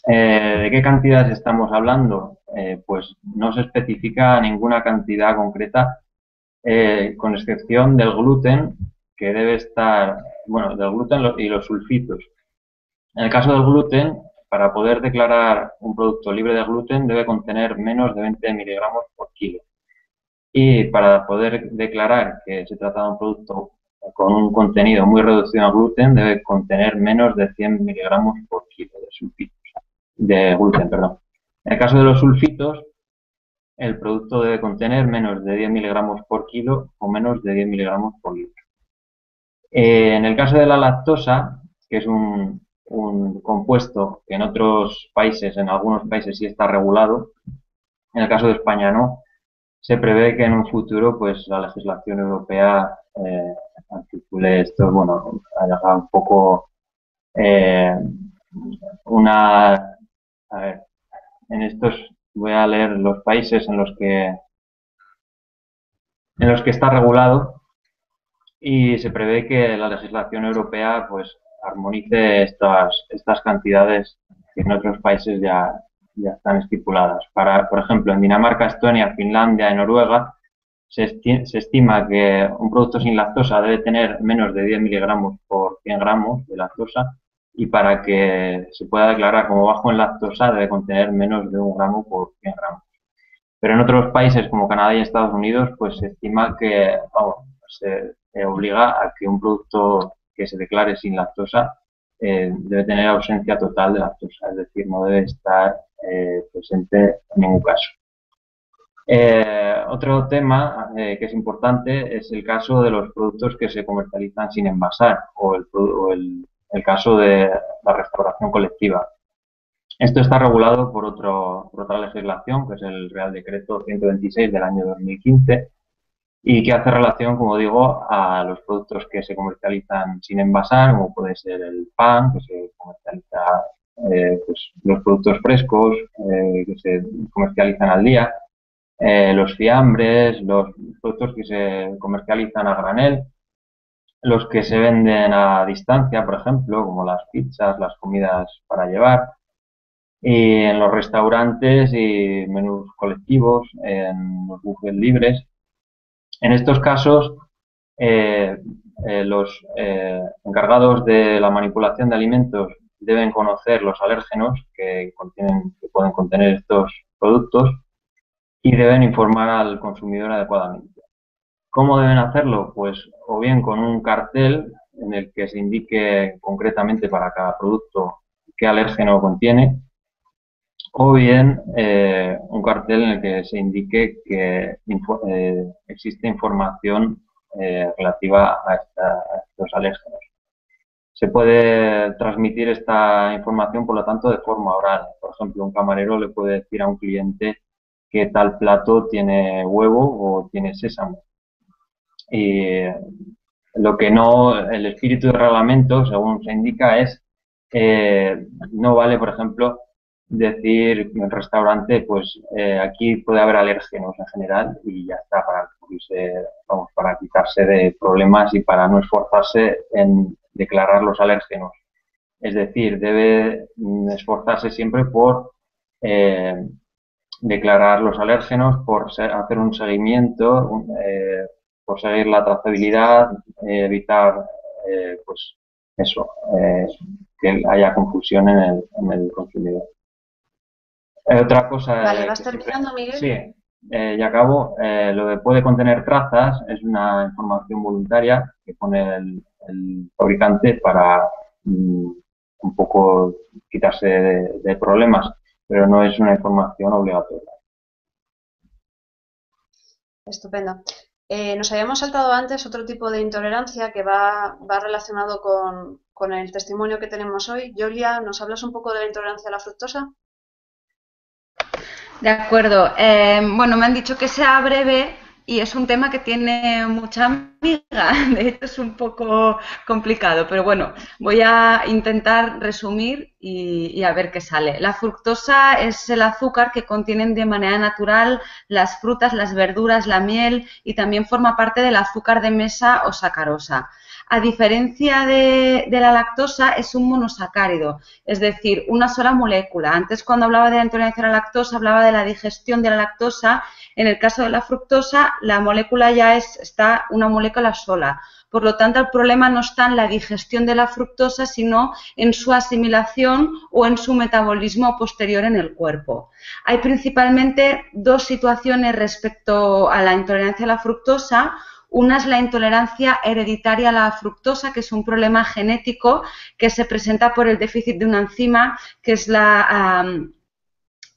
Eh, ¿De qué cantidades estamos hablando? Eh, pues no se especifica ninguna cantidad concreta, con excepción del gluten, que debe estar, bueno, del gluten y los sulfitos. En el caso del gluten, para poder declarar un producto libre de gluten debe contener menos de 20 miligramos por kilo. Y para poder declarar que se trata de un producto con un contenido muy reducido a gluten debe contener menos de 100 miligramos por kilo de sulfitos, de gluten, perdón. En el caso de los sulfitos, el producto debe contener menos de 10 miligramos por kilo o menos de 10 miligramos por litro. Eh, en el caso de la lactosa, que es un, compuesto que en otros países, en algunos países sí está regulado, en el caso de España no, se prevé que en un futuro pues la legislación europea eh, articule esto, bueno, haga un poco eh, una... A ver, en estos voy a leer los países en los que en los que está regulado y se prevé que la legislación europea pues armonice estas, estas cantidades que en otros países ya, ya están estipuladas. Para, por ejemplo, en Dinamarca, Estonia, Finlandia y Noruega se, se, estima que un producto sin lactosa debe tener menos de 10 miligramos por 100 gramos de lactosa y para que se pueda declarar como bajo en lactosa debe contener menos de un gramo por 100 gramos. Pero en otros países como Canadá y Estados Unidos, pues se estima que se, obliga a que un producto que se declare sin lactosa eh, debe tener ausencia total de lactosa, es decir, no debe estar eh, presente en ningún caso. Eh, otro tema que es importante es el caso de los productos que se comercializan sin envasar o el, el, caso de la restauración colectiva. Esto está regulado por, otro, otra legislación, que es el Real Decreto 126 del año 2015, y que hace relación, como digo, a los productos que se comercializan sin envasar, como puede ser el pan, que se comercializa, eh, pues, los productos frescos eh, que se comercializan al día, eh, los fiambres, los productos que se comercializan a granel, los que se venden a distancia, por ejemplo, como las pizzas, las comidas para llevar, y en los restaurantes y menús colectivos, en los buffets libres, en estos casos, eh, eh, los eh, encargados de la manipulación de alimentos deben conocer los alérgenos que, pueden contener estos productos y deben informar al consumidor adecuadamente. ¿Cómo deben hacerlo? Pues o bien con un cartel en el que se indique concretamente para cada producto qué alérgeno contiene, o bien eh, un cartel en el que se indique que eh, existe información eh, relativa a, estos alérgenos. Se puede transmitir esta información, por lo tanto, de forma oral. Por ejemplo, un camarero le puede decir a un cliente que tal plato tiene huevo o tiene sésamo. Y lo que no, el espíritu del reglamento, según se indica, es no vale, por ejemplo, decir en el restaurante, pues eh, aquí puede haber alérgenos en general y ya está, para, para quitarse de problemas y para no esforzarse en declarar los alérgenos. Es decir, debe mm, esforzarse siempre por eh, declarar los alérgenos, por hacer un seguimiento, eh, por seguir la trazabilidad, evitar, pues eso, que haya confusión en el, en el consumidor otra cosa. Vale, ¿vas terminando, Miguel? Sí, eh, y acabo. Eh, lo de puede contener trazas es una información voluntaria que pone el, fabricante para mm, un poco quitarse de, problemas, pero no es una información obligatoria. Estupendo. Eh, nos habíamos saltado antes otro tipo de intolerancia que va, va relacionado con, con, el testimonio que tenemos hoy. Julia, ¿nos hablas un poco de la intolerancia a la fructosa? De acuerdo. Eh, bueno, me han dicho que sea breve y es un tema que tiene mucha amiga. De hecho, es un poco complicado, pero bueno, voy a intentar resumir y, a ver qué sale. La fructosa es el azúcar que contienen de manera natural las frutas, las verduras, la miel y también forma parte del azúcar de mesa o sacarosa a diferencia de, la lactosa, es un monosacárido, es decir, una sola molécula. Antes, cuando hablaba de la intolerancia a la lactosa, hablaba de la digestión de la lactosa. En el caso de la fructosa, la molécula ya es, está una molécula sola. Por lo tanto, el problema no está en la digestión de la fructosa, sino en su asimilación o en su metabolismo posterior en el cuerpo. Hay principalmente dos situaciones respecto a la intolerancia a la fructosa. Una es la intolerancia hereditaria a la fructosa, que es un problema genético que se presenta por el déficit de una enzima, que es la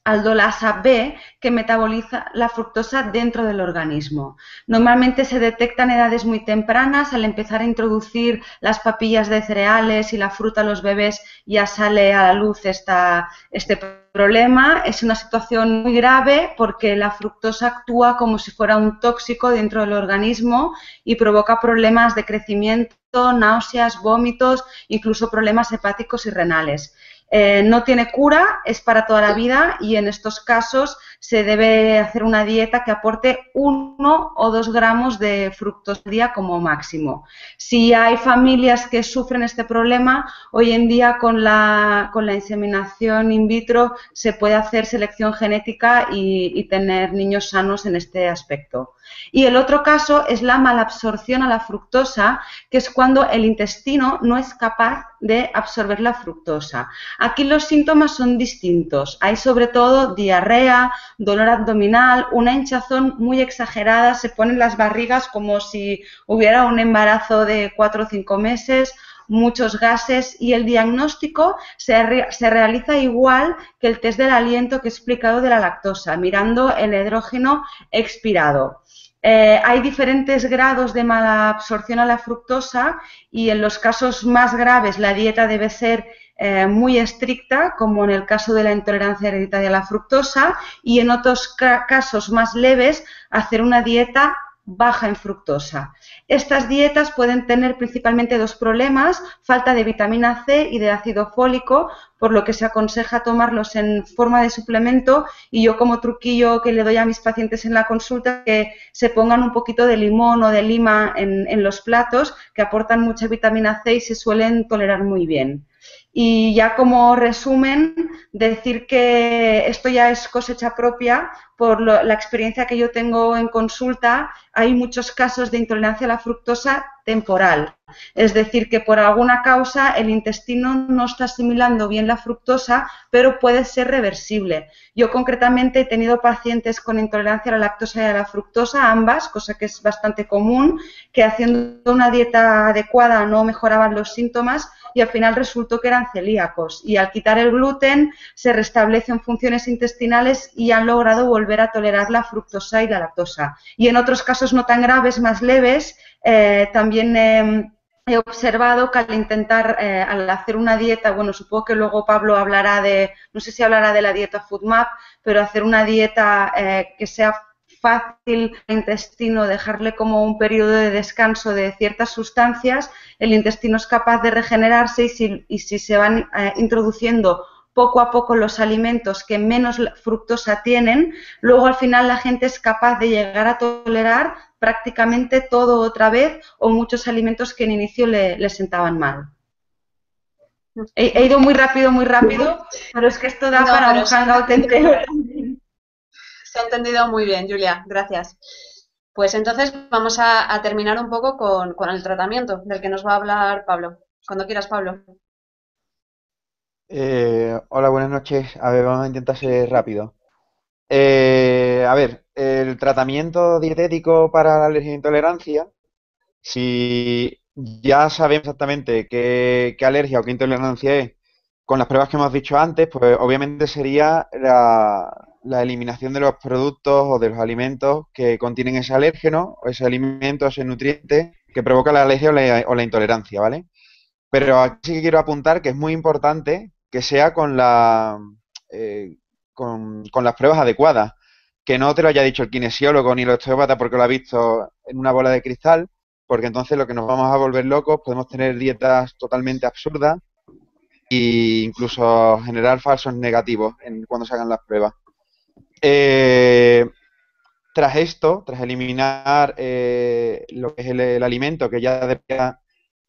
aldolasa B, que metaboliza la fructosa dentro del organismo. Normalmente se detecta en edades muy tempranas, al empezar a introducir las papillas de cereales y la fruta a los bebés ya sale a la luz esta, este problema. Es una situación muy grave porque la fructosa actúa como si fuera un tóxico dentro del organismo y provoca problemas de crecimiento, náuseas, vómitos, incluso problemas hepáticos y renales. Eh, no tiene cura, es para toda la vida y en estos casos se debe hacer una dieta que aporte uno o dos gramos de fructosa día como máximo. Si hay familias que sufren este problema, hoy en día con la, con la inseminación in vitro se puede hacer selección genética y tener niños sanos en este aspecto. Y el otro caso es la malabsorción a la fructosa, que es cuando el intestino no es capaz de absorber la fructosa. Aquí los síntomas son distintos. Hay sobre todo diarrea, dolor abdominal, una hinchazón muy exagerada, se ponen las barrigas como si hubiera un embarazo de cuatro o cinco meses, muchos gases y el diagnóstico se, se, realiza igual que el test del aliento que he explicado de la lactosa, mirando el hidrógeno expirado. Eh, hay diferentes grados de mala absorción a la fructosa y en los casos más graves la dieta debe ser eh, muy estricta, como en el caso de la intolerancia hereditaria a la fructosa, y en otros casos más leves hacer una dieta baja en fructosa. Estas dietas pueden tener principalmente dos problemas, falta de vitamina C y de ácido fólico, por lo que se aconseja tomarlos en forma de suplemento y yo como truquillo que le doy a mis pacientes en la consulta que se pongan un poquito de limón o de lima en, en los platos que aportan mucha vitamina C y se suelen tolerar muy bien. Y ya como resumen, decir que esto ya es cosecha propia por la experiencia que yo tengo en consulta. Hay muchos casos de intolerancia a la fructosa temporal. Es decir, que por alguna causa el intestino no está asimilando bien la fructosa, pero puede ser reversible. Yo concretamente he tenido pacientes con intolerancia a la lactosa y a la fructosa, ambas, cosa que es bastante común, que haciendo una dieta adecuada no mejoraban los síntomas y al final resultó que eran celíacos y al quitar el gluten se restablecen funciones intestinales y han logrado volver a tolerar la fructosa y la lactosa. Y en otros casos no tan graves, más leves, eh, también em, he observado que al intentar, eh, al hacer una dieta, bueno, supongo que luego Pablo hablará de, no sé si hablará de la dieta FoodMap, pero hacer una dieta eh, que sea fácil el intestino, dejarle como un periodo de descanso de ciertas sustancias, el intestino es capaz de regenerarse y si, y si se van introduciendo poco a poco los alimentos que menos fructosa tienen, luego al final la gente es capaz de llegar a tolerar prácticamente todo otra vez o muchos alimentos que en inicio le, sentaban mal. He, ido muy rápido, muy rápido, pero es que esto da para un hangout entero. Se ha entendido muy bien, Julia, gracias. Pues entonces vamos a, terminar un poco con, el tratamiento del que nos va a hablar Pablo. Cuando quieras, Pablo. Eh, hola, buenas noches. A ver, vamos a intentar ser rápido. Eh, a ver, el tratamiento dietético para la alergia e intolerancia, si ya sabemos exactamente qué, alergia o qué intolerancia es, con las pruebas que hemos dicho antes, pues obviamente sería la, eliminación de los productos o de los alimentos que contienen ese alérgeno, o ese alimento, ese nutriente que provoca la alergia o la, intolerancia, ¿vale? Pero aquí sí que quiero apuntar que es muy importante que sea con la, eh, con, las pruebas adecuadas. Que no te lo haya dicho el kinesiólogo ni el osteópata porque lo ha visto en una bola de cristal, porque entonces lo que nos vamos a volver locos, podemos tener dietas totalmente absurdas e incluso generar falsos negativos en, cuando se hagan las pruebas. Eh, tras esto, tras eliminar eh, lo que es el, alimento, que ya depende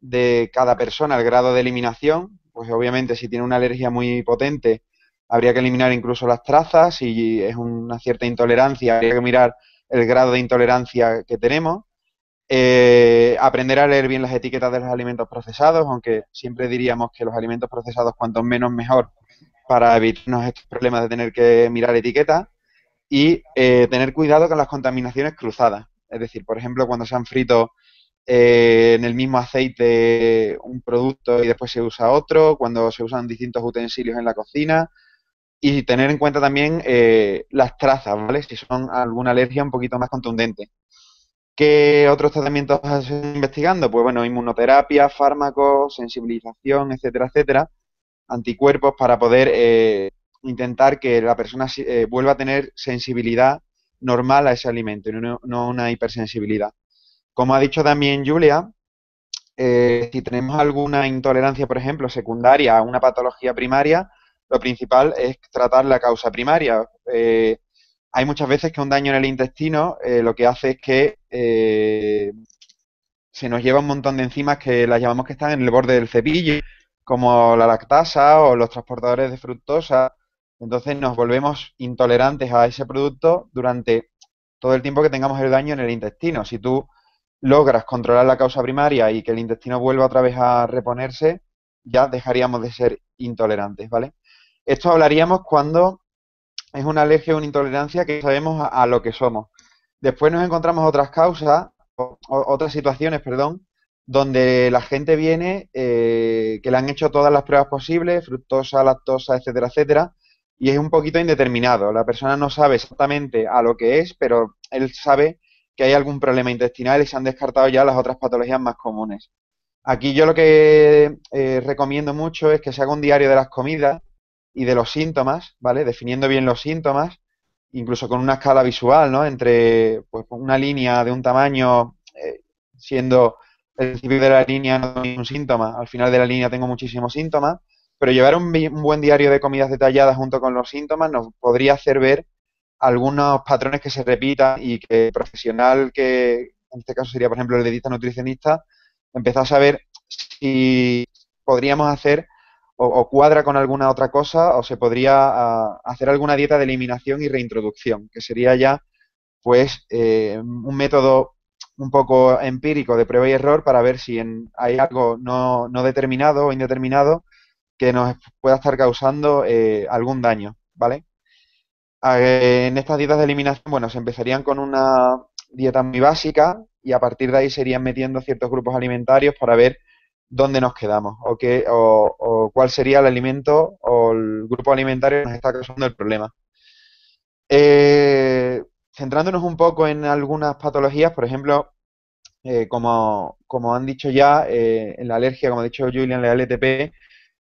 de cada persona el grado de eliminación, pues obviamente si tiene una alergia muy potente, habría que eliminar incluso las trazas, si es una cierta intolerancia, habría que mirar el grado de intolerancia que tenemos. Eh, aprender a leer bien las etiquetas de los alimentos procesados, aunque siempre diríamos que los alimentos procesados cuanto menos mejor para evitarnos estos problemas de tener que mirar etiquetas y eh, tener cuidado con las contaminaciones cruzadas. Es decir, por ejemplo, cuando se han frito eh, en el mismo aceite un producto y después se usa otro, cuando se usan distintos utensilios en la cocina, y tener en cuenta también eh, las trazas, ¿vale? Si son alguna alergia un poquito más contundente. ¿Qué otros tratamientos estás investigando? Pues bueno, inmunoterapia, fármacos, sensibilización, etcétera, etcétera, anticuerpos para poder eh, intentar que la persona eh, vuelva a tener sensibilidad normal a ese alimento y no, no una hipersensibilidad. Como ha dicho también Julia, si tenemos alguna intolerancia, por ejemplo, secundaria a una patología primaria, lo principal es tratar la causa primaria. Eh, hay muchas veces que un daño en el intestino eh, lo que hace es que eh, se nos lleva un montón de enzimas que las llamamos que están en el borde del cepillo, como la lactasa o los transportadores de fructosa. Entonces nos volvemos intolerantes a ese producto durante todo el tiempo que tengamos el daño en el intestino. Si tú logras controlar la causa primaria y que el intestino vuelva otra vez a reponerse, ya dejaríamos de ser intolerantes, ¿vale? Esto hablaríamos cuando es una alergia o una intolerancia que sabemos a, lo que somos. Después nos encontramos otras causas, otras situaciones, perdón, donde la gente viene eh, que le han hecho todas las pruebas posibles, fructosa, lactosa, etcétera, etcétera, y es un poquito indeterminado. La persona no sabe exactamente a lo que es, pero él sabe que hay algún problema intestinal y se han descartado ya las otras patologías más comunes. Aquí yo lo que eh, recomiendo mucho es que se haga un diario de las comidas y de los síntomas, ¿vale? Definiendo bien los síntomas, incluso con una escala visual, ¿no? Entre pues, una línea de un tamaño, eh, siendo el principio de la línea no tengo un síntoma, al final de la línea tengo muchísimos síntomas, pero llevar un, buen diario de comidas detalladas junto con los síntomas nos podría hacer ver algunos patrones que se repitan y que el profesional que, en este caso sería, por ejemplo, el dietista nutricionista, empezase a ver si podríamos hacer o, cuadra con alguna otra cosa o se podría hacer alguna dieta de eliminación y reintroducción, que sería ya pues eh, un método un poco empírico de prueba y error para ver si hay algo no, no, determinado o indeterminado que nos pueda estar causando eh, algún daño, ¿vale? En estas dietas de eliminación, bueno, se empezarían con una dieta muy básica y a partir de ahí se irían metiendo ciertos grupos alimentarios para ver dónde nos quedamos o, qué, o, cuál sería el alimento o el grupo alimentario que nos está causando el problema. Eh, centrándonos un poco en algunas patologías, por ejemplo, eh, como, como, han dicho ya, eh, en la alergia, como ha dicho Julian, la LTP,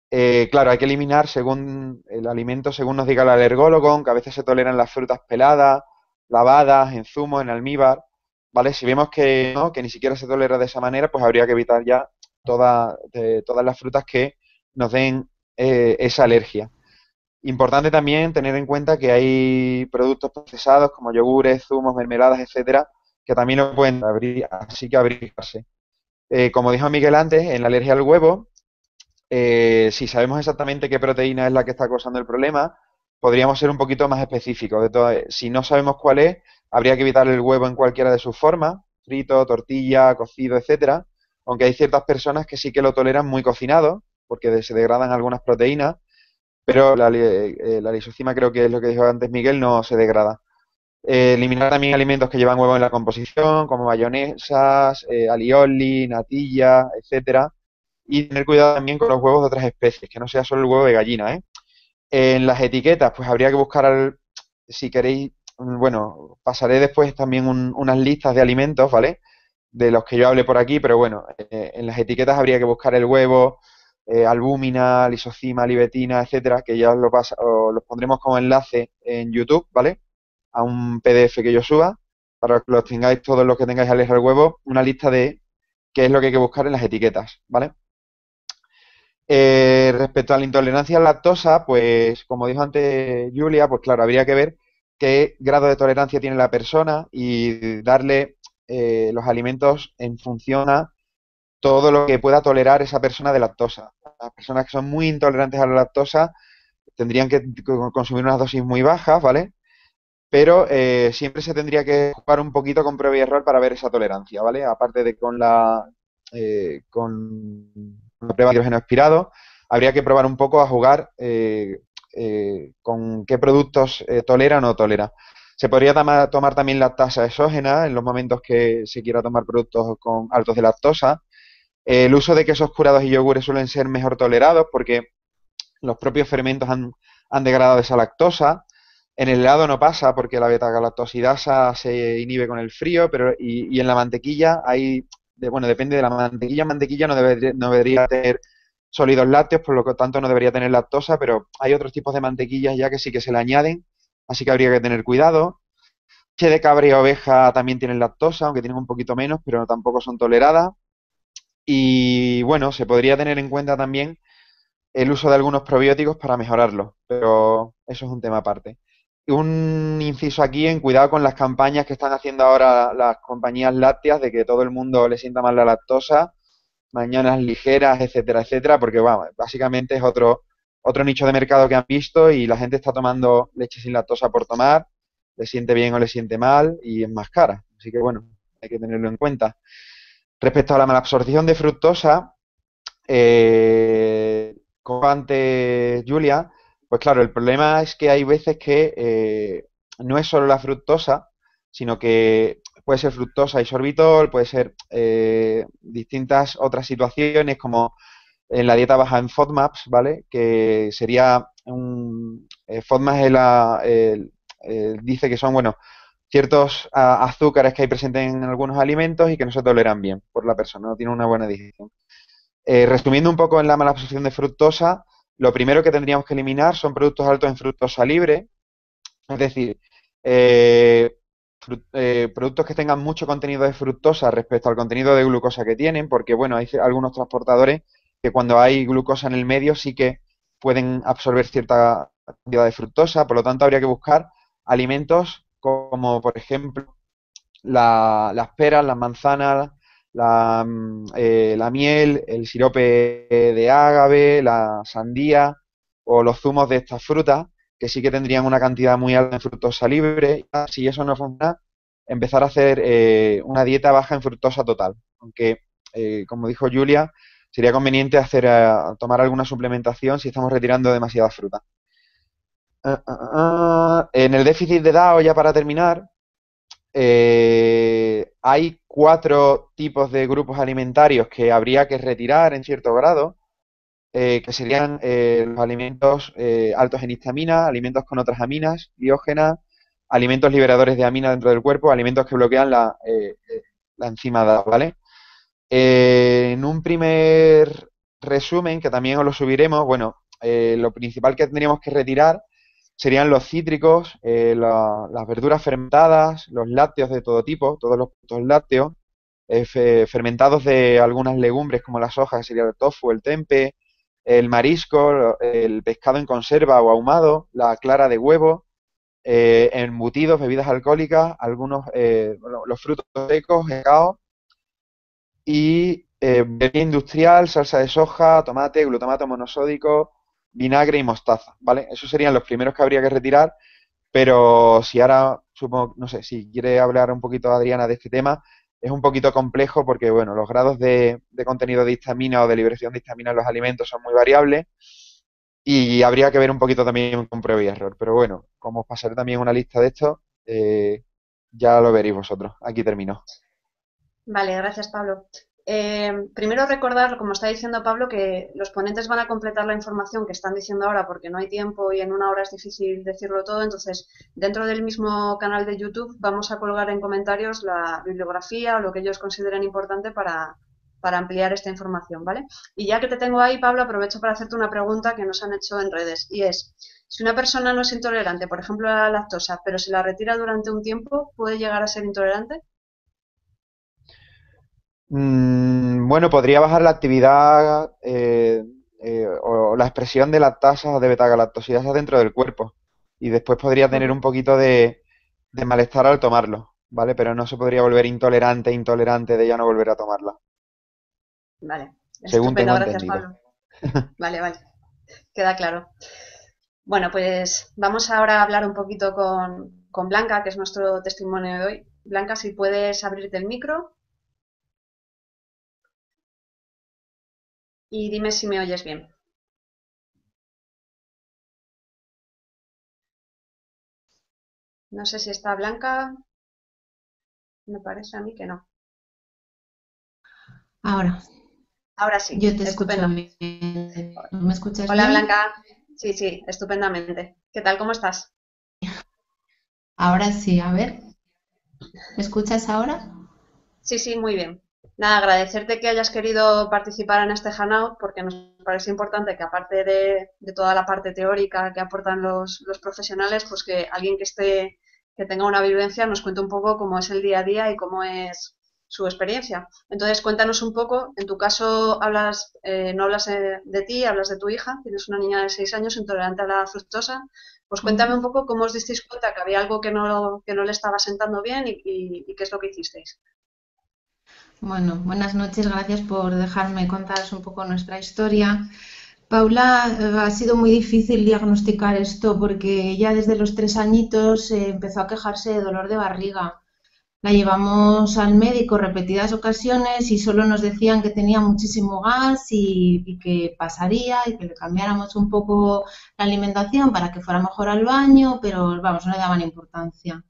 claro, hay que eliminar según el alimento, según nos diga el alergólogo, aunque a veces se toleran las frutas peladas, lavadas, en zumo, en almíbar, ¿vale? Si vemos que no, que ni siquiera se tolera de esa manera, pues habría que evitar ya todas las frutas que nos den eh, esa alergia. Importante también tener en cuenta que hay productos procesados como yogures, zumos, mermeladas, etcétera, que también lo pueden abrir, así que abrigarse. Eh, como dijo Miguel antes, en la alergia al huevo, eh, si sabemos exactamente qué proteína es la que está causando el problema, podríamos ser un poquito más específicos. De si no sabemos cuál es, habría que evitar el huevo en cualquiera de sus formas, frito, tortilla, cocido, etcétera, aunque hay ciertas personas que sí que lo toleran muy cocinado, porque se degradan algunas proteínas, pero la, eh, lisocima creo que es lo que dijo antes Miguel, no se degrada. Eh, eliminar también alimentos que llevan huevo en la composición, como mayonesas, eh, alioli, natilla, etcétera, y tener cuidado también con los huevos de otras especies, que no sea solo el huevo de gallina. ¿eh? En las etiquetas, pues habría que buscar, si queréis, bueno, pasaré después también unas listas de alimentos, ¿vale? de los que yo hable por aquí, pero bueno, eh, en las etiquetas habría que buscar el huevo, eh, albúmina, lisocima, libetina, etcétera, que ya lo pasa, los pondremos como enlace en YouTube, ¿vale? A un PDF que yo suba, para que los tengáis todos los que tengáis alergia al huevo, una lista de qué es lo que hay que buscar en las etiquetas, ¿vale? Eh, respecto a la intolerancia a la lactosa, pues como dijo antes Julia, pues claro, habría que ver qué grado de tolerancia tiene la persona y darle eh, los alimentos en función a todo lo que pueda tolerar esa persona de lactosa. Las personas que son muy intolerantes a la lactosa tendrían que consumir unas dosis muy bajas, ¿vale? Pero eh, siempre se tendría que jugar un poquito con prueba y error para ver esa tolerancia, ¿vale? Aparte de con la, eh, con la prueba de hidrógeno expirado, habría que probar un poco a jugar con qué productos tolera o no tolera. Se podría tomar, también lactasa exógena en los momentos que se quiera tomar productos con altos de lactosa. El uso de quesos curados y yogures suelen ser mejor tolerados porque los propios fermentos han, degradado esa lactosa. En el helado no pasa porque la beta-galactosidasa se inhibe con el frío, pero y, en la mantequilla hay, bueno, depende de la mantequilla. Mantequilla no, no debería tener sólidos lácteos, por lo tanto no debería tener lactosa, pero hay otros tipos de mantequillas ya que sí que se le añaden así que habría que tener cuidado. Leche de cabra y oveja también tienen lactosa, aunque tienen un poquito menos, pero tampoco son toleradas. Y bueno, se podría tener en cuenta también el uso de algunos probióticos para mejorarlo, pero eso es un tema aparte. Un inciso aquí en cuidado con las campañas que están haciendo ahora las compañías lácteas de que todo el mundo le sienta mal la lactosa, mañanas ligeras, etcétera, etcétera, porque bueno, básicamente es otro otro nicho de mercado que han visto y la gente está tomando leche sin lactosa por tomar, le siente bien o le siente mal y es más cara. Así que bueno, hay que tenerlo en cuenta. Respecto a la malabsorción de fructosa, eh, como antes Julia, pues claro, el problema es que hay veces que eh, no es solo la fructosa, sino que puede ser fructosa y sorbitol, puede ser eh, distintas otras situaciones como en la dieta baja en FODMAPs, ¿vale? Que sería un... Eh, FODMAPs es la, dice que son, bueno, ciertos azúcares que hay presentes en algunos alimentos y que no se toleran bien por la persona, no tiene una buena digestión. Eh, resumiendo un poco en la mala absorción de fructosa, lo primero que tendríamos que eliminar son productos altos en fructosa libre, es decir, eh, productos que tengan mucho contenido de fructosa respecto al contenido de glucosa que tienen, porque bueno, hay algunos transportadores que cuando hay glucosa en el medio sí que pueden absorber cierta cantidad de fructosa, por lo tanto habría que buscar alimentos como por ejemplo las peras, las manzanas, la, mm, eh, la, miel, el sirope de ágave, la sandía o los zumos de estas frutas que sí que tendrían una cantidad muy alta de fructosa libre. Si eso no funciona, empezar a hacer eh, una dieta baja en fructosa total. Aunque, eh, como dijo Julia, sería conveniente hacer tomar alguna suplementación si estamos retirando demasiada fruta. Ah, ah, ah, en el déficit de DAO, ya para terminar, eh, hay cuatro tipos de grupos alimentarios que habría que retirar en cierto grado, eh, que serían eh, los alimentos eh, altos en histamina, alimentos con otras aminas biógenas, alimentos liberadores de amina dentro del cuerpo, alimentos que bloquean la, la enzima ¿vale? en un primer resumen, que también os lo subiremos, bueno, lo principal que tendríamos que retirar serían los cítricos, las verduras fermentadas, los lácteos de todo tipo, todos los productos lácteos, fermentados de algunas legumbres como las hojas, sería el tofu, el tempe, el marisco, el pescado en conserva o ahumado, la clara de huevo, eh, embutidos, bebidas alcohólicas, algunos, eh, los frutos secos, cacao y eh, bebida industrial, salsa de soja, tomate, glutamato monosódico, vinagre y mostaza, ¿vale? Esos serían los primeros que habría que retirar, pero si ahora, supongo, no sé, si quiere hablar un poquito Adriana de este tema, es un poquito complejo porque, bueno, los grados de, contenido de histamina o de liberación de histamina en los alimentos son muy variables y habría que ver un poquito también con prueba y error. Pero bueno, como os pasaré también una lista de esto, eh, ya lo veréis vosotros. Aquí termino. Vale, gracias Pablo. Eh, primero recordar, como está diciendo Pablo, que los ponentes van a completar la información que están diciendo ahora porque no hay tiempo y en una hora es difícil decirlo todo. Entonces, dentro del mismo canal de YouTube vamos a colgar en comentarios la bibliografía o lo que ellos consideren importante para, para ampliar esta información, ¿vale? Y ya que te tengo ahí, Pablo, aprovecho para hacerte una pregunta que nos han hecho en redes y es, si una persona no es intolerante, por ejemplo, a la lactosa, pero se la retira durante un tiempo, ¿puede llegar a ser intolerante? Mm, bueno, podría bajar la actividad eh, eh, o la expresión de las tasas de betagalactosidasa dentro del cuerpo y después podría tener un poquito de, malestar al tomarlo, ¿vale? Pero no se podría volver intolerante, intolerante de ya no volver a tomarla. Vale. Según tengo gracias, Pablo. Vale, vale. Queda claro. Bueno, pues vamos ahora a hablar un poquito con, con Blanca, que es nuestro testimonio de hoy. Blanca, si puedes abrirte el micro. Y dime si me oyes bien. No sé si está blanca. Me parece a mí que no. Ahora. Ahora sí. Yo te escucho bien. ¿Me escuchas Hola Blanca. Sí, sí, estupendamente. ¿Qué tal? ¿Cómo estás? Ahora sí, a ver. ¿Me escuchas ahora? Sí, sí, muy bien. Nada, agradecerte que hayas querido participar en este Hangout porque nos parece importante que aparte de, toda la parte teórica que aportan los, profesionales, pues que alguien que esté, que tenga una vivencia nos cuente un poco cómo es el día a día y cómo es su experiencia. Entonces, cuéntanos un poco, en tu caso hablas, eh, no hablas de, ti, hablas de tu hija, tienes una niña de seis años intolerante a la fructosa, pues cuéntame un poco cómo os disteis cuenta que había algo que no, que no le estaba sentando bien y qué es lo que hicisteis. Bueno, buenas noches, gracias por dejarme contaros un poco nuestra historia. Paula, eh, ha sido muy difícil diagnosticar esto porque ya desde los tres añitos eh, empezó a quejarse de dolor de barriga. La llevamos al médico repetidas ocasiones y solo nos decían que tenía muchísimo gas y, y, que pasaría y que le cambiáramos un poco la alimentación para que fuera mejor al baño, pero vamos, no le daban importancia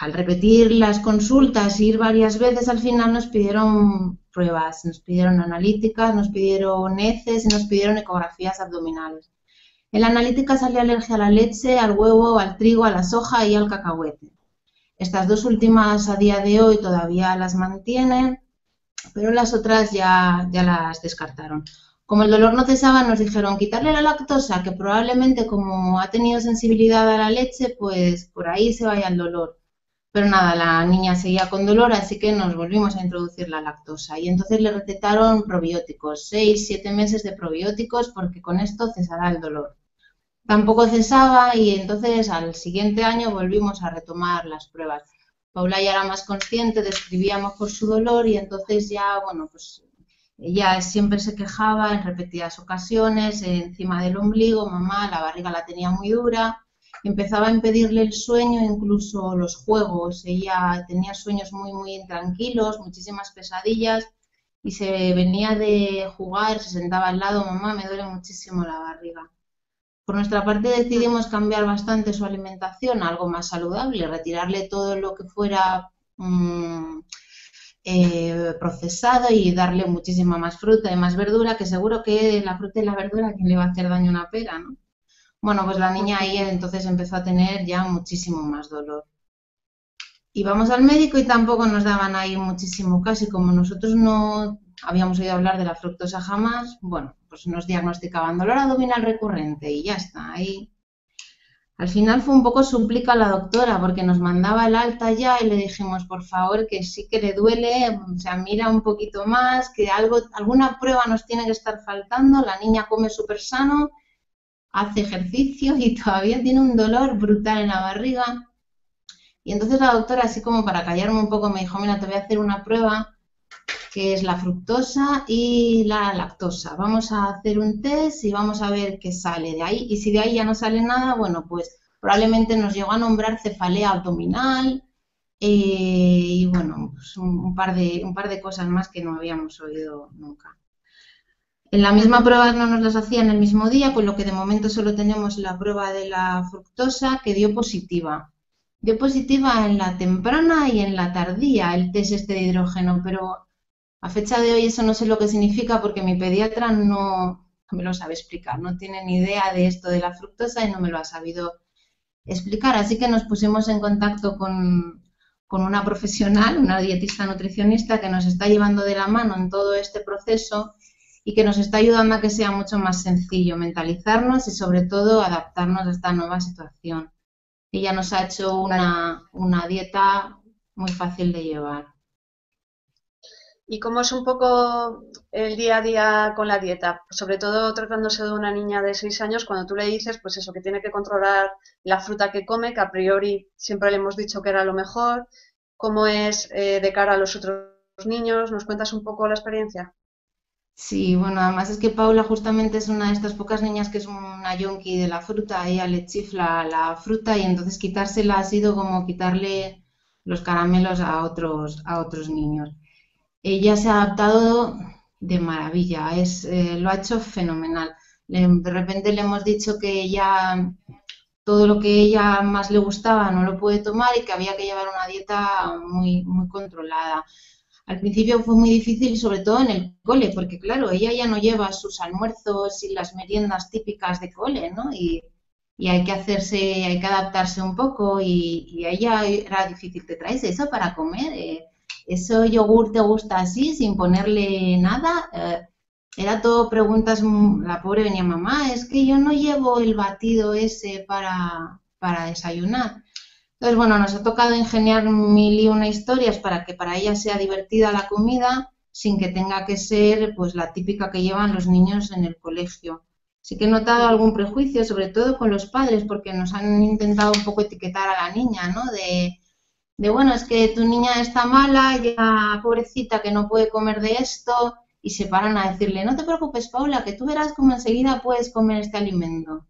al repetir las consultas, ir varias veces, al final nos pidieron pruebas, nos pidieron analíticas, nos pidieron heces y nos pidieron ecografías abdominales. En la analítica salía alergia a la leche, al huevo, al trigo, a la soja y al cacahuete. Estas dos últimas a día de hoy todavía las mantienen, pero las otras ya, ya las descartaron. Como el dolor no cesaba, nos dijeron quitarle la lactosa, que probablemente como ha tenido sensibilidad a la leche, pues por ahí se vaya el dolor. Pero nada, la niña seguía con dolor, así que nos volvimos a introducir la lactosa. Y entonces le recetaron probióticos, seis, siete meses de probióticos, porque con esto cesará el dolor. Tampoco cesaba y entonces al siguiente año volvimos a retomar las pruebas. Paula ya era más consciente, describía mejor su dolor y entonces ya, bueno, pues ella siempre se quejaba en repetidas ocasiones, encima del ombligo, mamá, la barriga la tenía muy dura empezaba a impedirle el sueño, incluso los juegos. Ella tenía sueños muy, muy intranquilos, muchísimas pesadillas y se venía de jugar, se sentaba al lado, mamá, me duele muchísimo la barriga. Por nuestra parte decidimos cambiar bastante su alimentación a algo más saludable, retirarle todo lo que fuera mm, eh, procesado y darle muchísima más fruta y más verdura, que seguro que la fruta y la verdura, ¿quién le va a hacer daño una pera, no? Bueno, pues la niña ahí entonces empezó a tener ya muchísimo más dolor. Íbamos al médico y tampoco nos daban ahí muchísimo caso y como nosotros no habíamos oído hablar de la fructosa jamás, bueno, pues nos diagnosticaban dolor abdominal recurrente y ya está, ahí al final fue un poco suplica la doctora porque nos mandaba el alta ya y le dijimos, por favor, que sí que le duele, o sea, mira un poquito más, que algo, alguna prueba nos tiene que estar faltando, la niña come súper sano, hace ejercicio y todavía tiene un dolor brutal en la barriga. Y entonces la doctora, así como para callarme un poco, me dijo, mira, te voy a hacer una prueba que es la fructosa y la lactosa. Vamos a hacer un test y vamos a ver qué sale de ahí. Y si de ahí ya no sale nada, bueno, pues probablemente nos llegó a nombrar cefalea abdominal eh, y bueno, pues un, par de, un par de cosas más que no habíamos oído nunca. En la misma prueba no nos las hacían el mismo día, con lo que de momento solo tenemos la prueba de la fructosa que dio positiva. Dio positiva en la temprana y en la tardía el test este de hidrógeno, pero a fecha de hoy eso no sé lo que significa porque mi pediatra no, me lo sabe explicar, no tiene ni idea de esto de la fructosa y no me lo ha sabido explicar. Así que nos pusimos en contacto con, con una profesional, una dietista nutricionista que nos está llevando de la mano en todo este proceso y que nos está ayudando a que sea mucho más sencillo mentalizarnos y sobre todo adaptarnos a esta nueva situación. Ella nos ha hecho una, una dieta muy fácil de llevar. ¿Y cómo es un poco el día a día con la dieta? Sobre todo tratándose de una niña de 6 años, cuando tú le dices, pues eso, que tiene que controlar la fruta que come, que a priori siempre le hemos dicho que era lo mejor. ¿Cómo es eh, de cara a los otros niños? ¿Nos cuentas un poco la experiencia? Sí, bueno, además es que Paula justamente es una de estas pocas niñas que es una yonki de la fruta, ella le chifla la fruta y entonces quitársela ha sido como quitarle los caramelos a otros, a otros niños ella se ha adaptado de maravilla, es, eh, lo ha hecho fenomenal. de repente le hemos dicho que ella todo lo que ella más le gustaba no lo puede tomar y que había que llevar una dieta muy, muy controlada. Al principio fue muy difícil, sobre todo en el cole, porque claro, ella ya no lleva sus almuerzos y las meriendas típicas de cole, ¿no? Y, hay que hacerse, hay que adaptarse un poco y, a ella era difícil, ¿te traes eso para comer? Eh, ¿eso yogur te gusta así, sin ponerle nada? Eh, era todo preguntas, mm, la pobre venía mamá, es que yo no llevo el batido ese para, para desayunar. Entonces, bueno, nos ha tocado ingeniar mil y una historias para que para ella sea divertida la comida sin que tenga que ser pues la típica que llevan los niños en el colegio. Sí que he notado algún prejuicio, sobre todo con los padres, porque nos han intentado un poco etiquetar a la niña, ¿no? De, de bueno, es que tu niña está mala, ya pobrecita que no puede comer de esto, y se paran a decirle, no te preocupes, Paula, que tú verás cómo enseguida puedes comer este alimento.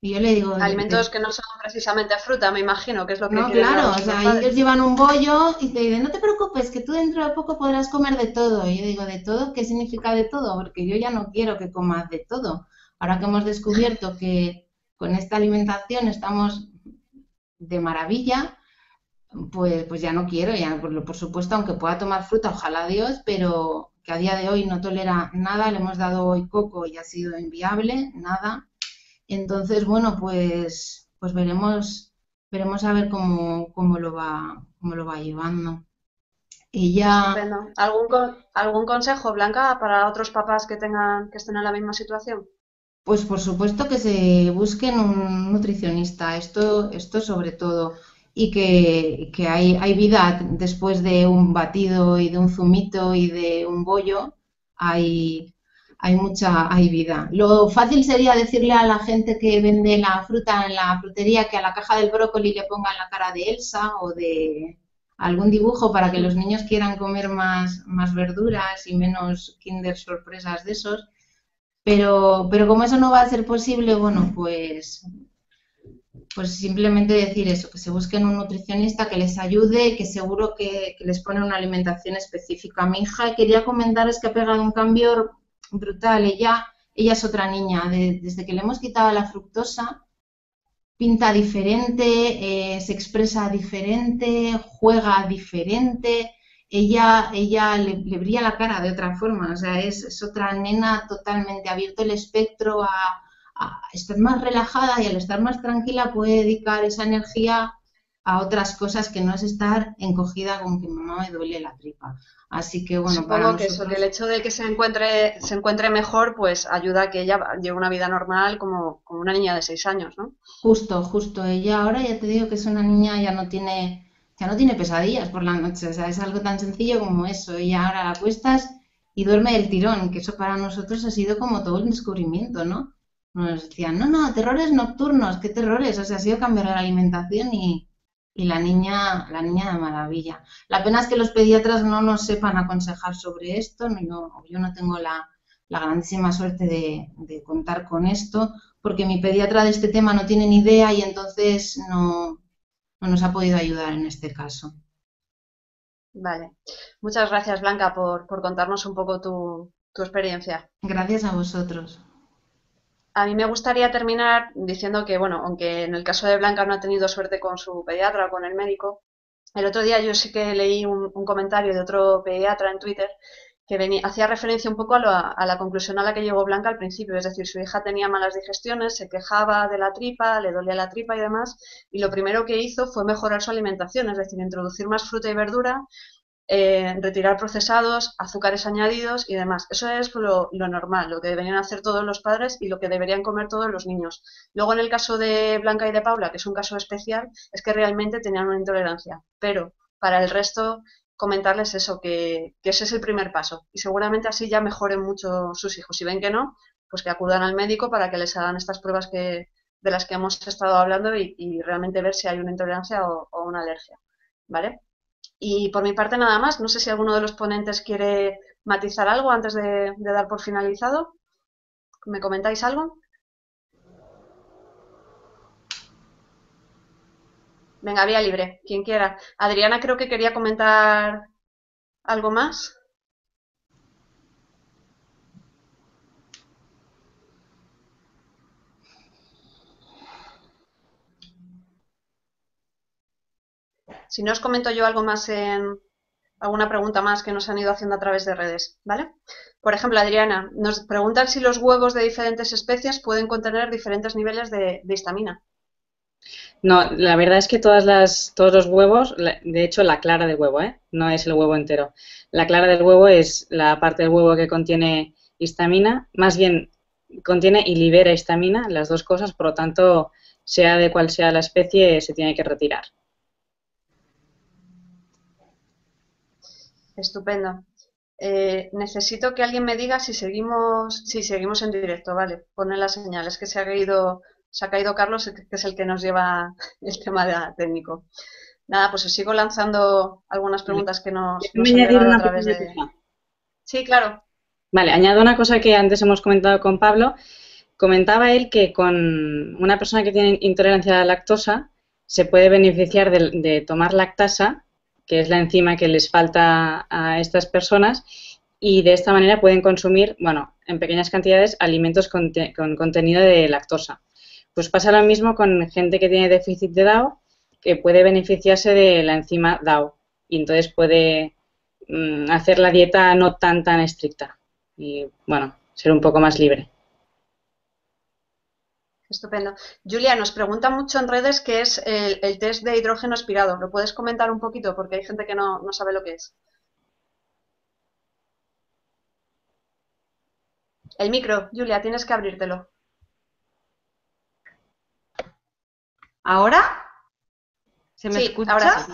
Y yo le digo... Alimentos que no son precisamente fruta, me imagino, que es lo que... No, claro, o sea, ellos llevan un bollo y te dicen, no te preocupes, que tú dentro de poco podrás comer de todo. Y yo digo, ¿de todo? ¿Qué significa de todo? Porque yo ya no quiero que comas de todo. Ahora que hemos descubierto que con esta alimentación estamos de maravilla, pues, pues ya no quiero, ya por, supuesto, aunque pueda tomar fruta, ojalá Dios, pero que a día de hoy no tolera nada, le hemos dado hoy coco y ha sido inviable, nada. Entonces, bueno, pues, pues veremos, veremos a ver cómo, cómo lo va, cómo lo va llevando. Ella... ¿Algún, ¿Algún consejo, Blanca, para otros papás que tengan, que estén en la misma situación? Pues por supuesto que se busquen un nutricionista, esto, esto sobre todo y que, hay, hay, vida después de un batido y de un zumito y de un bollo, hay, hay mucha hay vida. Lo fácil sería decirle a la gente que vende la fruta en la frutería que a la caja del brócoli le pongan la cara de Elsa o de algún dibujo para que los niños quieran comer más, más verduras y menos Kinder sorpresas de esos. Pero, pero como eso no va a ser posible, bueno, pues pues simplemente decir eso, que se busquen un nutricionista que les ayude, que seguro que, les pone una alimentación específica. Mi hija quería comentar que ha pegado un cambio brutal. Ella, ella es otra niña. desde que le hemos quitado la fructosa, pinta diferente, eh, se expresa diferente, juega diferente. ella, ella le, brilla la cara de otra forma, o sea, es, otra nena totalmente abierto el espectro a, estar más relajada y al estar más tranquila puede dedicar esa energía a otras cosas que no es estar encogida con que mamá me duele la tripa. Así que bueno, Supongo que eso, el hecho de que se encuentre, se encuentre mejor, pues ayuda a que ella lleve una vida normal como, como una niña de seis años, ¿no? Justo, justo. Ella ahora ya te digo que es una niña, ya no tiene, ya no tiene pesadillas por la noche. O sea, es algo tan sencillo como eso. Ella ahora la acuestas y duerme del tirón, que eso para nosotros ha sido como todo un descubrimiento, ¿no? Nos decían, no, no, terrores nocturnos, ¿qué terrores? O sea, ha sido cambiar la alimentación y, y la niña, la niña de maravilla. La pena es que los pediatras no nos sepan aconsejar sobre esto, no, yo no tengo la, grandísima suerte de, contar con esto, porque mi pediatra de este tema no tiene ni idea y entonces no, nos ha podido ayudar en este caso. Vale. Muchas gracias, Blanca, por, contarnos un poco tu, tu experiencia. Gracias a vosotros. A mí me gustaría terminar diciendo que, bueno, aunque en el caso de Blanca no ha tenido suerte con su pediatra o con el médico, el otro día yo sí que leí un, comentario de otro pediatra en Twitter que venía, hacía referencia un poco a, la conclusión a la que llegó Blanca al principio, es decir, su hija tenía malas digestiones, se quejaba de la tripa, le dolía la tripa y demás, y lo primero que hizo fue mejorar su alimentación, es decir, introducir más fruta y verdura, eh, retirar procesados, azúcares añadidos y demás. Eso es lo, normal, lo que deberían hacer todos los padres y lo que deberían comer todos los niños. Luego, en el caso de Blanca y de Paula, que es un caso especial, es que realmente tenían una intolerancia. Pero para el resto, comentarles eso, que, ese es el primer paso. Y seguramente así ya mejoren mucho sus hijos. Si ven que no, pues que acudan al médico para que les hagan estas pruebas que, de las que hemos estado hablando y, realmente ver si hay una intolerancia o, o una alergia. ¿Vale? Y por mi parte nada más. No sé si alguno de los ponentes quiere matizar algo antes de, dar por finalizado. ¿Me comentáis algo? Venga, vía libre, quien quiera. Adriana creo que quería comentar algo más. Si no os comento yo algo más en alguna pregunta más que nos han ido haciendo a través de redes, ¿vale? Por ejemplo, Adriana, nos preguntan si los huevos de diferentes especies pueden contener diferentes niveles de, histamina. No, la verdad es que todas las, todos los huevos, de hecho la clara del huevo, ¿eh? no es el huevo entero. La clara del huevo es la parte del huevo que contiene histamina, más bien contiene y libera histamina, las dos cosas, por lo tanto, sea de cual sea la especie, se tiene que retirar. Estupendo. Eh, necesito que alguien me diga si seguimos, si seguimos en directo, vale. Pone las señales que se ha caído, se ha caído Carlos, que es el que nos lleva el tema de, técnico. Nada, pues os sigo lanzando algunas preguntas que nos, nos han a través de. Sí, claro. Vale, añado una cosa que antes hemos comentado con Pablo. Comentaba él que con una persona que tiene intolerancia a la lactosa se puede beneficiar de tomar lactasa que es la enzima que les falta a estas personas, y de esta manera pueden consumir, bueno, en pequeñas cantidades, alimentos con, contenido de lactosa. Pues pasa lo mismo con gente que tiene déficit de DAO, que puede beneficiarse de la enzima DAO y entonces puede mm, hacer la dieta no tan tan estricta y, bueno, ser un poco más libre. Estupendo. Julia, nos pregunta mucho en redes qué es el, test de hidrógeno aspirado. ¿Lo puedes comentar un poquito? Porque hay gente que no, sabe lo que es. El micro, Julia, tienes que abrírtelo. ¿Ahora? ¿Se me escucha? Ahora sí.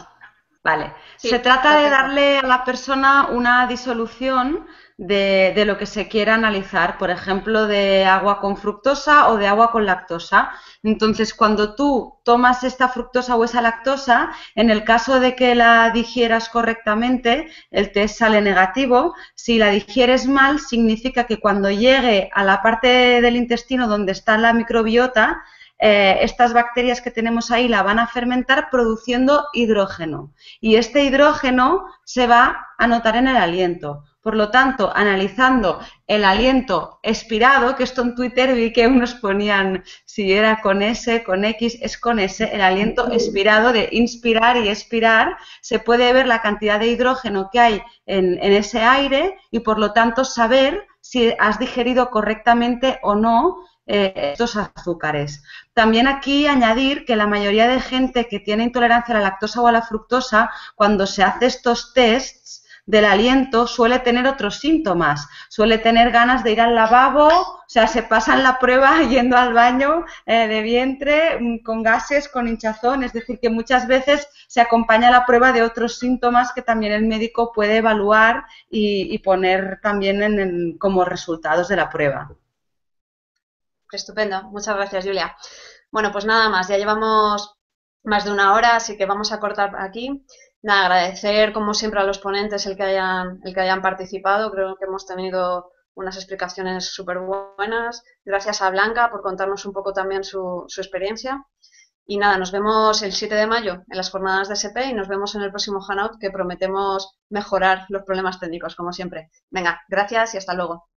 Vale. Se trata de darle a la persona una disolución de, lo que se quiera analizar, por ejemplo, de agua con fructosa o de agua con lactosa. Entonces, cuando tú tomas esta fructosa o esa lactosa, en el caso de que la digieras correctamente, el test sale negativo. Si la digieres mal, significa que cuando llegue a la parte del intestino donde está la microbiota, eh, estas bacterias que tenemos ahí la van a fermentar produciendo hidrógeno. Y este hidrógeno se va a notar en el aliento. Por lo tanto, analizando el aliento expirado, que esto en Twitter vi que unos ponían si era con S, con X, es con S, el aliento expirado de inspirar y expirar, se puede ver la cantidad de hidrógeno que hay en, ese aire y por lo tanto saber si has digerido correctamente o no eh, estos azúcares. También aquí añadir que la mayoría de gente que tiene intolerancia a la lactosa o a la fructosa, cuando se hace estos tests del aliento, suele tener otros síntomas. Suele tener ganas de ir al lavabo, o sea, se pasan la prueba yendo al baño eh, de vientre mm, con gases, con hinchazón, es decir, que muchas veces se acompaña la prueba de otros síntomas que también el médico puede evaluar y, poner también como resultados de la prueba. Estupendo, muchas gracias Julia. Bueno, pues nada más, ya llevamos más de una hora, así que vamos a cortar aquí. Nada, agradecer como siempre a los ponentes el que hayan, el que hayan participado. Creo que hemos tenido unas explicaciones súper buenas. Gracias a Blanca por contarnos un poco también su, su, experiencia. Y nada, nos vemos el 7 de mayo en las jornadas de SP y nos vemos en el próximo Hanout que prometemos mejorar los problemas técnicos, como siempre. Venga, gracias y hasta luego.